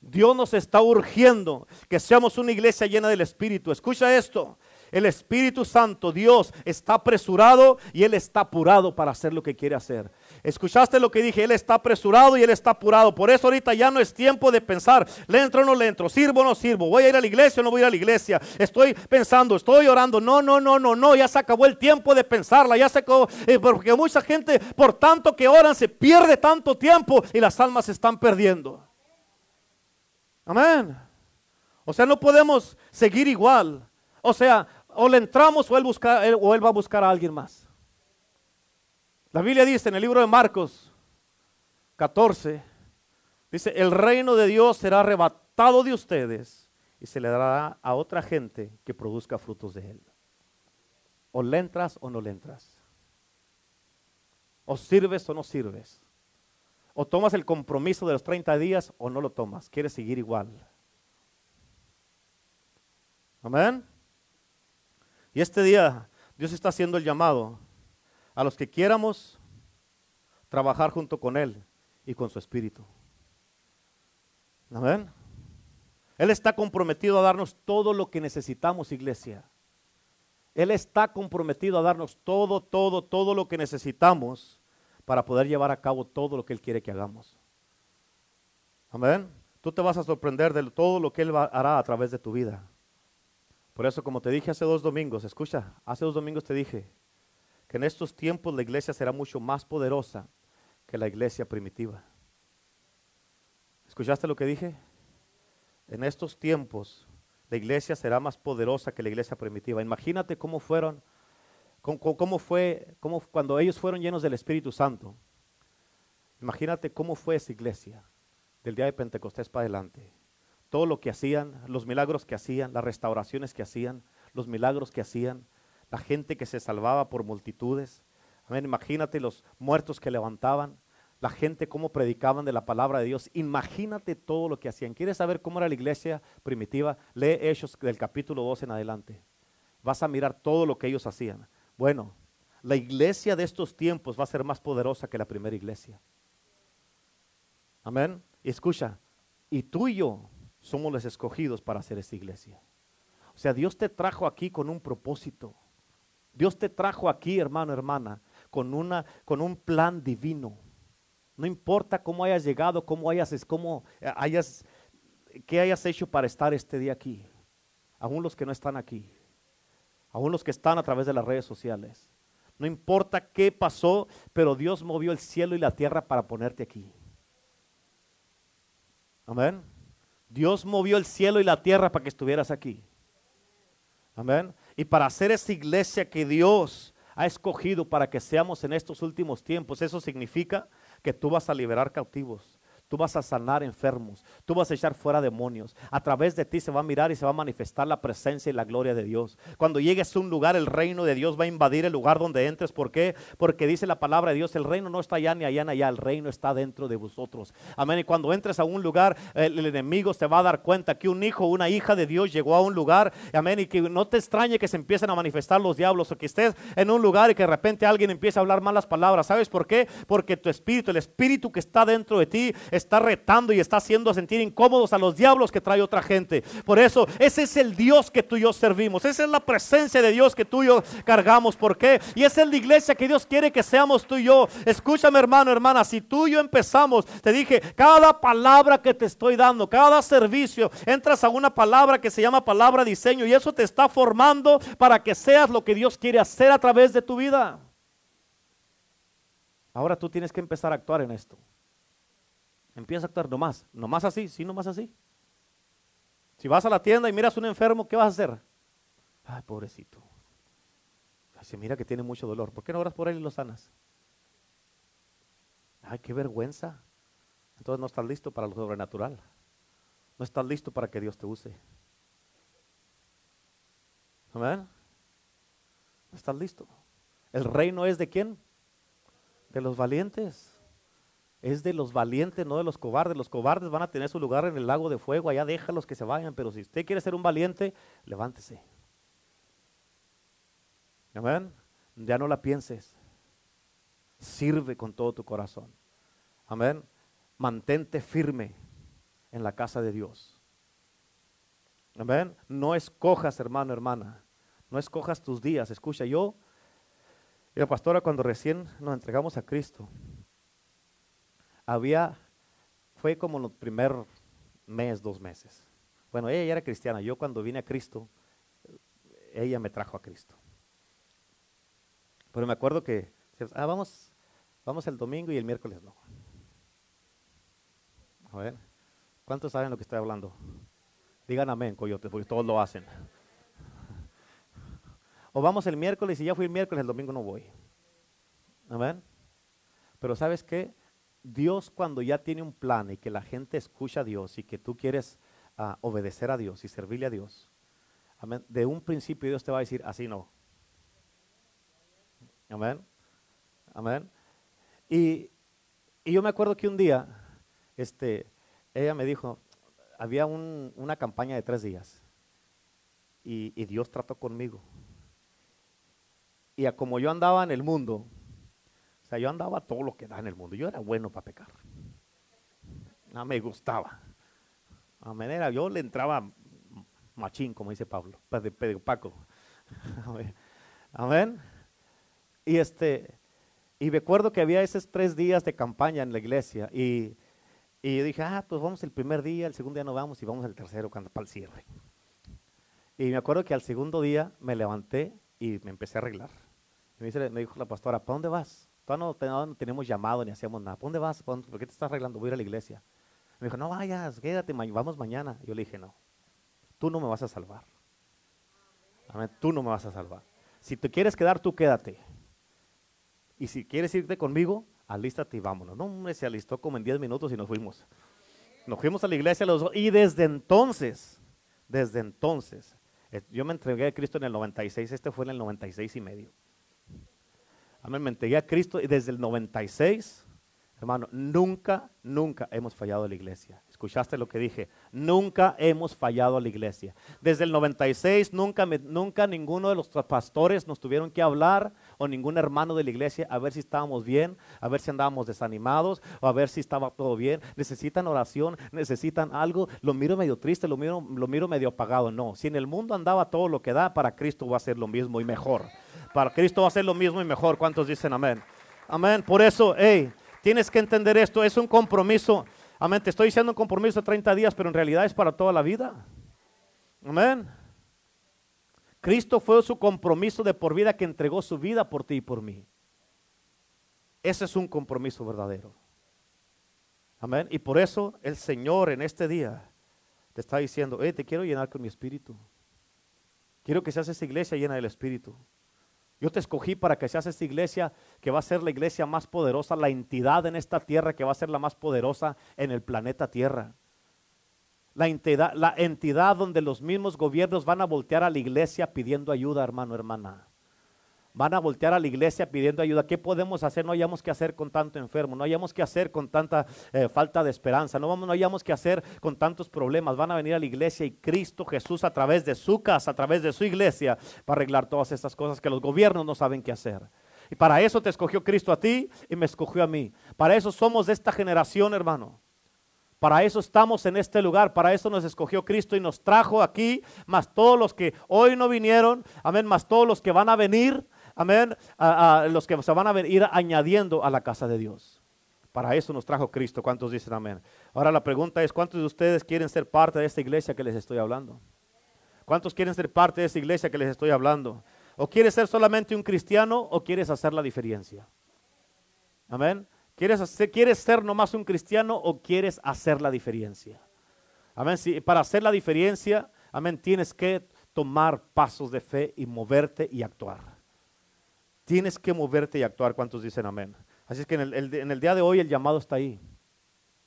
A: Dios nos está urgiendo que seamos una iglesia llena del Espíritu. Escucha esto. El Espíritu Santo, Dios, está apresurado y Él está apurado para hacer lo que quiere hacer. Escuchaste lo que dije, Él está apresurado y Él está apurado. Por eso ahorita ya no es tiempo de pensar, le entro o no le entro, sirvo o no sirvo, voy a ir a la iglesia o no voy a ir a la iglesia. Estoy pensando, estoy orando. No, no, no, no, no, ya se acabó el tiempo de pensarla, ya se acabó. Eh, porque mucha gente, por tanto que oran, se pierde tanto tiempo y las almas se están perdiendo. Amén. O sea, no podemos seguir igual. O sea, o le entramos o o él va a buscar a alguien más. La Biblia dice en el libro de Marcos 14, dice, el reino de Dios será arrebatado de ustedes y se le dará a otra gente que produzca frutos de él. O le entras o no le entras. O sirves o no sirves. O tomas el compromiso de los 30 días o no lo tomas. Quieres seguir igual. Amén. Y este día Dios está haciendo el llamado a los que quieramos trabajar junto con Él y con su Espíritu. Amén. Él está comprometido a darnos todo lo que necesitamos, iglesia. Él está comprometido a darnos todo, todo, todo lo que necesitamos para poder llevar a cabo todo lo que Él quiere que hagamos. Amén. Tú te vas a sorprender de todo lo que Él hará a través de tu vida. Por eso, como te dije hace dos domingos, escucha, hace dos domingos te dije que en estos tiempos la iglesia será mucho más poderosa que la iglesia primitiva. ¿Escuchaste lo que dije? En estos tiempos la iglesia será más poderosa que la iglesia primitiva. Imagínate cómo fueron, cómo, fue, cómo, cuando ellos fueron llenos del Espíritu Santo. Imagínate cómo fue esa iglesia del día de Pentecostés para adelante todo lo que hacían, los milagros que hacían, las restauraciones que hacían, los milagros que hacían, la gente que se salvaba por multitudes. Amén. Imagínate los muertos que levantaban, la gente cómo predicaban de la palabra de Dios. Imagínate todo lo que hacían. ¿Quieres saber cómo era la iglesia primitiva? Lee Hechos del capítulo 2 en adelante. Vas a mirar todo lo que ellos hacían. Bueno, la iglesia de estos tiempos va a ser más poderosa que la primera iglesia. Amén. Y escucha, y tú y yo somos los escogidos para hacer esta iglesia. O sea, Dios te trajo aquí con un propósito. Dios te trajo aquí, hermano, hermana, con, una, con un plan divino. No importa cómo hayas llegado, cómo hayas, cómo hayas, qué hayas hecho para estar este día aquí. Aún los que no están aquí. Aún los que están a través de las redes sociales. No importa qué pasó, pero Dios movió el cielo y la tierra para ponerte aquí. Amén. Dios movió el cielo y la tierra para que estuvieras aquí. Amén. Y para hacer esa iglesia que Dios ha escogido para que seamos en estos últimos tiempos, eso significa que tú vas a liberar cautivos. Tú vas a sanar enfermos, tú vas a echar fuera demonios. A través de ti se va a mirar y se va a manifestar la presencia y la gloria de Dios. Cuando llegues a un lugar, el reino de Dios va a invadir el lugar donde entres. ¿Por qué? Porque dice la palabra de Dios, el reino no está allá ni allá ni allá, el reino está dentro de vosotros. Amén. Y cuando entres a un lugar, el, enemigo se va a dar cuenta que un hijo una hija de Dios llegó a un lugar. Amén. Y que no te extrañe que se empiecen a manifestar los diablos o que estés en un lugar y que de repente alguien empiece a hablar malas palabras. ¿Sabes por qué? Porque tu espíritu, el espíritu que está dentro de ti, está retando y está haciendo sentir incómodos a los diablos que trae otra gente. Por eso, ese es el Dios que tú y yo servimos. Esa es la presencia de Dios que tú y yo cargamos. ¿Por qué? Y esa es la iglesia que Dios quiere que seamos tú y yo. Escúchame, hermano, hermana. Si tú y yo empezamos, te dije, cada palabra que te estoy dando, cada servicio, entras a una palabra que se llama palabra diseño y eso te está formando para que seas lo que Dios quiere hacer a través de tu vida. Ahora tú tienes que empezar a actuar en esto. Empieza a actuar nomás, nomás así, sí, nomás así. Si vas a la tienda y miras a un enfermo, ¿qué vas a hacer? Ay, pobrecito. Se mira que tiene mucho dolor. ¿Por qué no oras por él y lo sanas? Ay, qué vergüenza. Entonces no estás listo para lo sobrenatural. No estás listo para que Dios te use. Amén. No estás listo. El reino es de quién? De los valientes es de los valientes, no de los cobardes. Los cobardes van a tener su lugar en el lago de fuego, allá déjalos que se vayan, pero si usted quiere ser un valiente, levántese. Amén. Ya no la pienses. Sirve con todo tu corazón. Amén. Mantente firme en la casa de Dios. Amén. No escojas, hermano, hermana. No escojas tus días. Escucha, yo, la pastora, cuando recién nos entregamos a Cristo, había, fue como el primer mes, dos meses. Bueno, ella ya era cristiana. Yo cuando vine a Cristo, ella me trajo a Cristo. Pero me acuerdo que, ah, vamos, vamos el domingo y el miércoles no. A ver, ¿cuántos saben lo que estoy hablando? Digan amén, coyotes, porque todos lo hacen. O vamos el miércoles y ya fui el miércoles, el domingo no voy. Amén. Pero ¿sabes qué? Dios cuando ya tiene un plan y que la gente escucha a Dios y que tú quieres ah, obedecer a Dios y servirle a Dios, de un principio Dios te va a decir, así no. Amén. Amén. Y, yo me acuerdo que un día, este, ella me dijo, había una campaña de tres días y, y Dios trató conmigo. Y a como yo andaba en el mundo, o sea, yo andaba todo lo que da en el mundo. Yo era bueno para pecar. No me gustaba. Amén. Era, yo le entraba machín, como dice Pablo, Pedro Paco. Amén. Y este, y me acuerdo que había esos tres días de campaña en la iglesia y, y dije, ah, pues vamos el primer día, el segundo día no vamos y vamos el tercero cuando para el cierre. Y me acuerdo que al segundo día me levanté y me empecé a arreglar. Me, dice, me dijo la pastora, ¿para dónde vas? Todavía no, tenemos llamado ni hacíamos nada. ¿Para dónde vas? ¿Por qué te estás arreglando? Voy a ir a la iglesia. Me dijo, no vayas, quédate, vamos mañana. Yo le dije, no, tú no me vas a salvar. Amén, tú no me vas a salvar. Si te quieres quedar, tú quédate. Y si quieres irte conmigo, alístate y vámonos. No, me se alistó como en 10 minutos y nos fuimos. Nos fuimos a la iglesia los dos. Y desde entonces, desde entonces, eh, yo me entregué a Cristo en el 96, este fue en el 96 y medio. Amén, me entregué a Cristo y desde el 96 Hermano, nunca, nunca hemos fallado a la iglesia. ¿Escuchaste lo que dije? Nunca hemos fallado a la iglesia. Desde el 96, nunca, nunca ninguno de los pastores nos tuvieron que hablar o ningún hermano de la iglesia a ver si estábamos bien, a ver si andábamos desanimados o a ver si estaba todo bien. Necesitan oración, necesitan algo. Lo miro medio triste, lo miro, lo miro medio apagado. No, si en el mundo andaba todo lo que da, para Cristo va a ser lo mismo y mejor. Para Cristo va a ser lo mismo y mejor. ¿Cuántos dicen amén? Amén. Por eso, hey. Tienes que entender esto, es un compromiso. Amén, te estoy diciendo un compromiso de 30 días, pero en realidad es para toda la vida. Amén. Cristo fue su compromiso de por vida que entregó su vida por ti y por mí. Ese es un compromiso verdadero. Amén. Y por eso el Señor en este día te está diciendo, te quiero llenar con mi espíritu. Quiero que seas esa iglesia llena del espíritu. Yo te escogí para que seas esta iglesia que va a ser la iglesia más poderosa, la entidad en esta tierra que va a ser la más poderosa en el planeta Tierra. La entidad, la entidad donde los mismos gobiernos van a voltear a la iglesia pidiendo ayuda, hermano, hermana van a voltear a la iglesia pidiendo ayuda. ¿Qué podemos hacer? No hayamos que hacer con tanto enfermo, no hayamos que hacer con tanta eh, falta de esperanza, no, no hayamos que hacer con tantos problemas. Van a venir a la iglesia y Cristo Jesús a través de su casa, a través de su iglesia, para arreglar todas estas cosas que los gobiernos no saben qué hacer. Y para eso te escogió Cristo a ti y me escogió a mí. Para eso somos de esta generación, hermano. Para eso estamos en este lugar, para eso nos escogió Cristo y nos trajo aquí, más todos los que hoy no vinieron, amén, más todos los que van a venir, amén, a, los que se van a ir añadiendo a la casa de Dios. Para eso nos trajo Cristo. ¿Cuántos dicen amén? Ahora la pregunta es, ¿cuántos de ustedes quieren ser parte de esta iglesia que les estoy hablando? ¿Cuántos quieren ser parte de esta iglesia que les estoy hablando? ¿O quieres ser solamente un cristiano o quieres hacer la diferencia? Amén. ¿Quieres, hacer, ¿Quieres ser nomás un cristiano o quieres hacer la diferencia? Amén. Si, para hacer la diferencia, amén, tienes que tomar pasos de fe y moverte y actuar. Tienes que moverte y actuar. ¿Cuántos dicen amén? Así es que en el, día de hoy el llamado está ahí.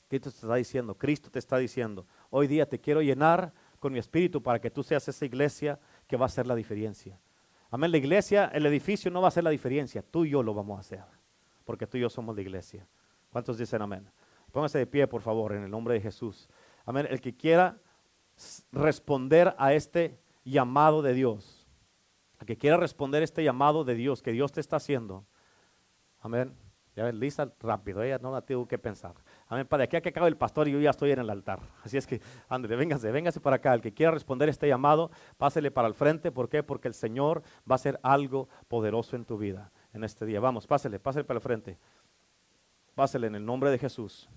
A: Cristo te está diciendo, Cristo te está diciendo, hoy día te quiero llenar con mi espíritu para que tú seas esa iglesia que va a hacer la diferencia. Amén, la iglesia, el edificio no va a hacer la diferencia, tú y yo lo vamos a hacer, porque tú y yo somos la iglesia. ¿Cuántos dicen amén? Póngase de pie, por favor, en el nombre de Jesús. Amén, el que quiera responder a este llamado de Dios, a que quiera responder este llamado de Dios que Dios te está haciendo. Amén. Ya ves, lista rápido, ella no la tengo que pensar. Amén. Para aquí a que acabe el pastor y yo ya estoy en el altar. Así es que, André, véngase, véngase para acá. El que quiera responder este llamado, pásele para el frente. ¿Por qué? Porque el Señor va a hacer algo poderoso en tu vida en este día. Vamos, pásele, pásele para el frente. Pásele en el nombre de Jesús.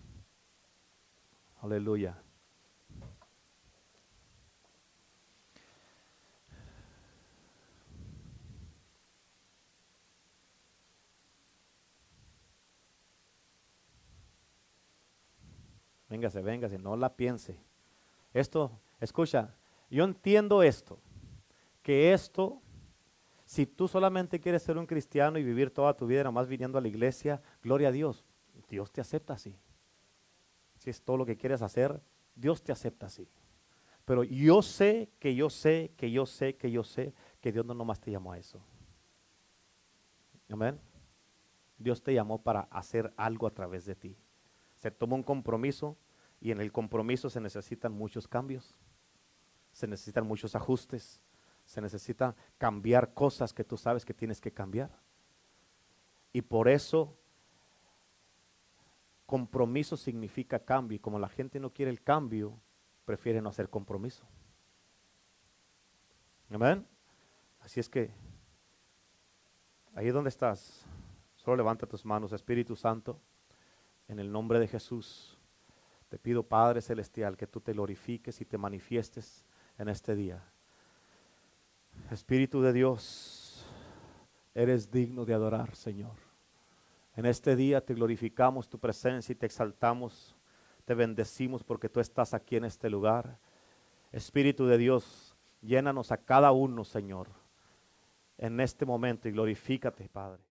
A: Aleluya. Véngase, véngase, no la piense. Esto, escucha, yo entiendo esto, que esto, si tú solamente quieres ser un cristiano y vivir toda tu vida nomás viniendo a la iglesia, gloria a Dios, Dios te acepta así. Si es todo lo que quieres hacer, Dios te acepta así. Pero yo sé, que yo sé, que yo sé, que yo sé, que Dios no nomás te llamó a eso. Amén. Dios te llamó para hacer algo a través de ti. Se toma un compromiso y en el compromiso se necesitan muchos cambios, se necesitan muchos ajustes, se necesita cambiar cosas que tú sabes que tienes que cambiar. Y por eso compromiso significa cambio. Y como la gente no quiere el cambio, prefieren no hacer compromiso. Amén. Así es que, ahí donde estás, solo levanta tus manos, Espíritu Santo, en el nombre de Jesús. Te pido, Padre Celestial, que tú te glorifiques y te manifiestes en este día. Espíritu de Dios, eres digno de adorar, Señor. En este día te glorificamos tu presencia y te exaltamos, te bendecimos porque tú estás aquí en este lugar. Espíritu de Dios, llénanos a cada uno, Señor, en este momento y glorifícate, Padre.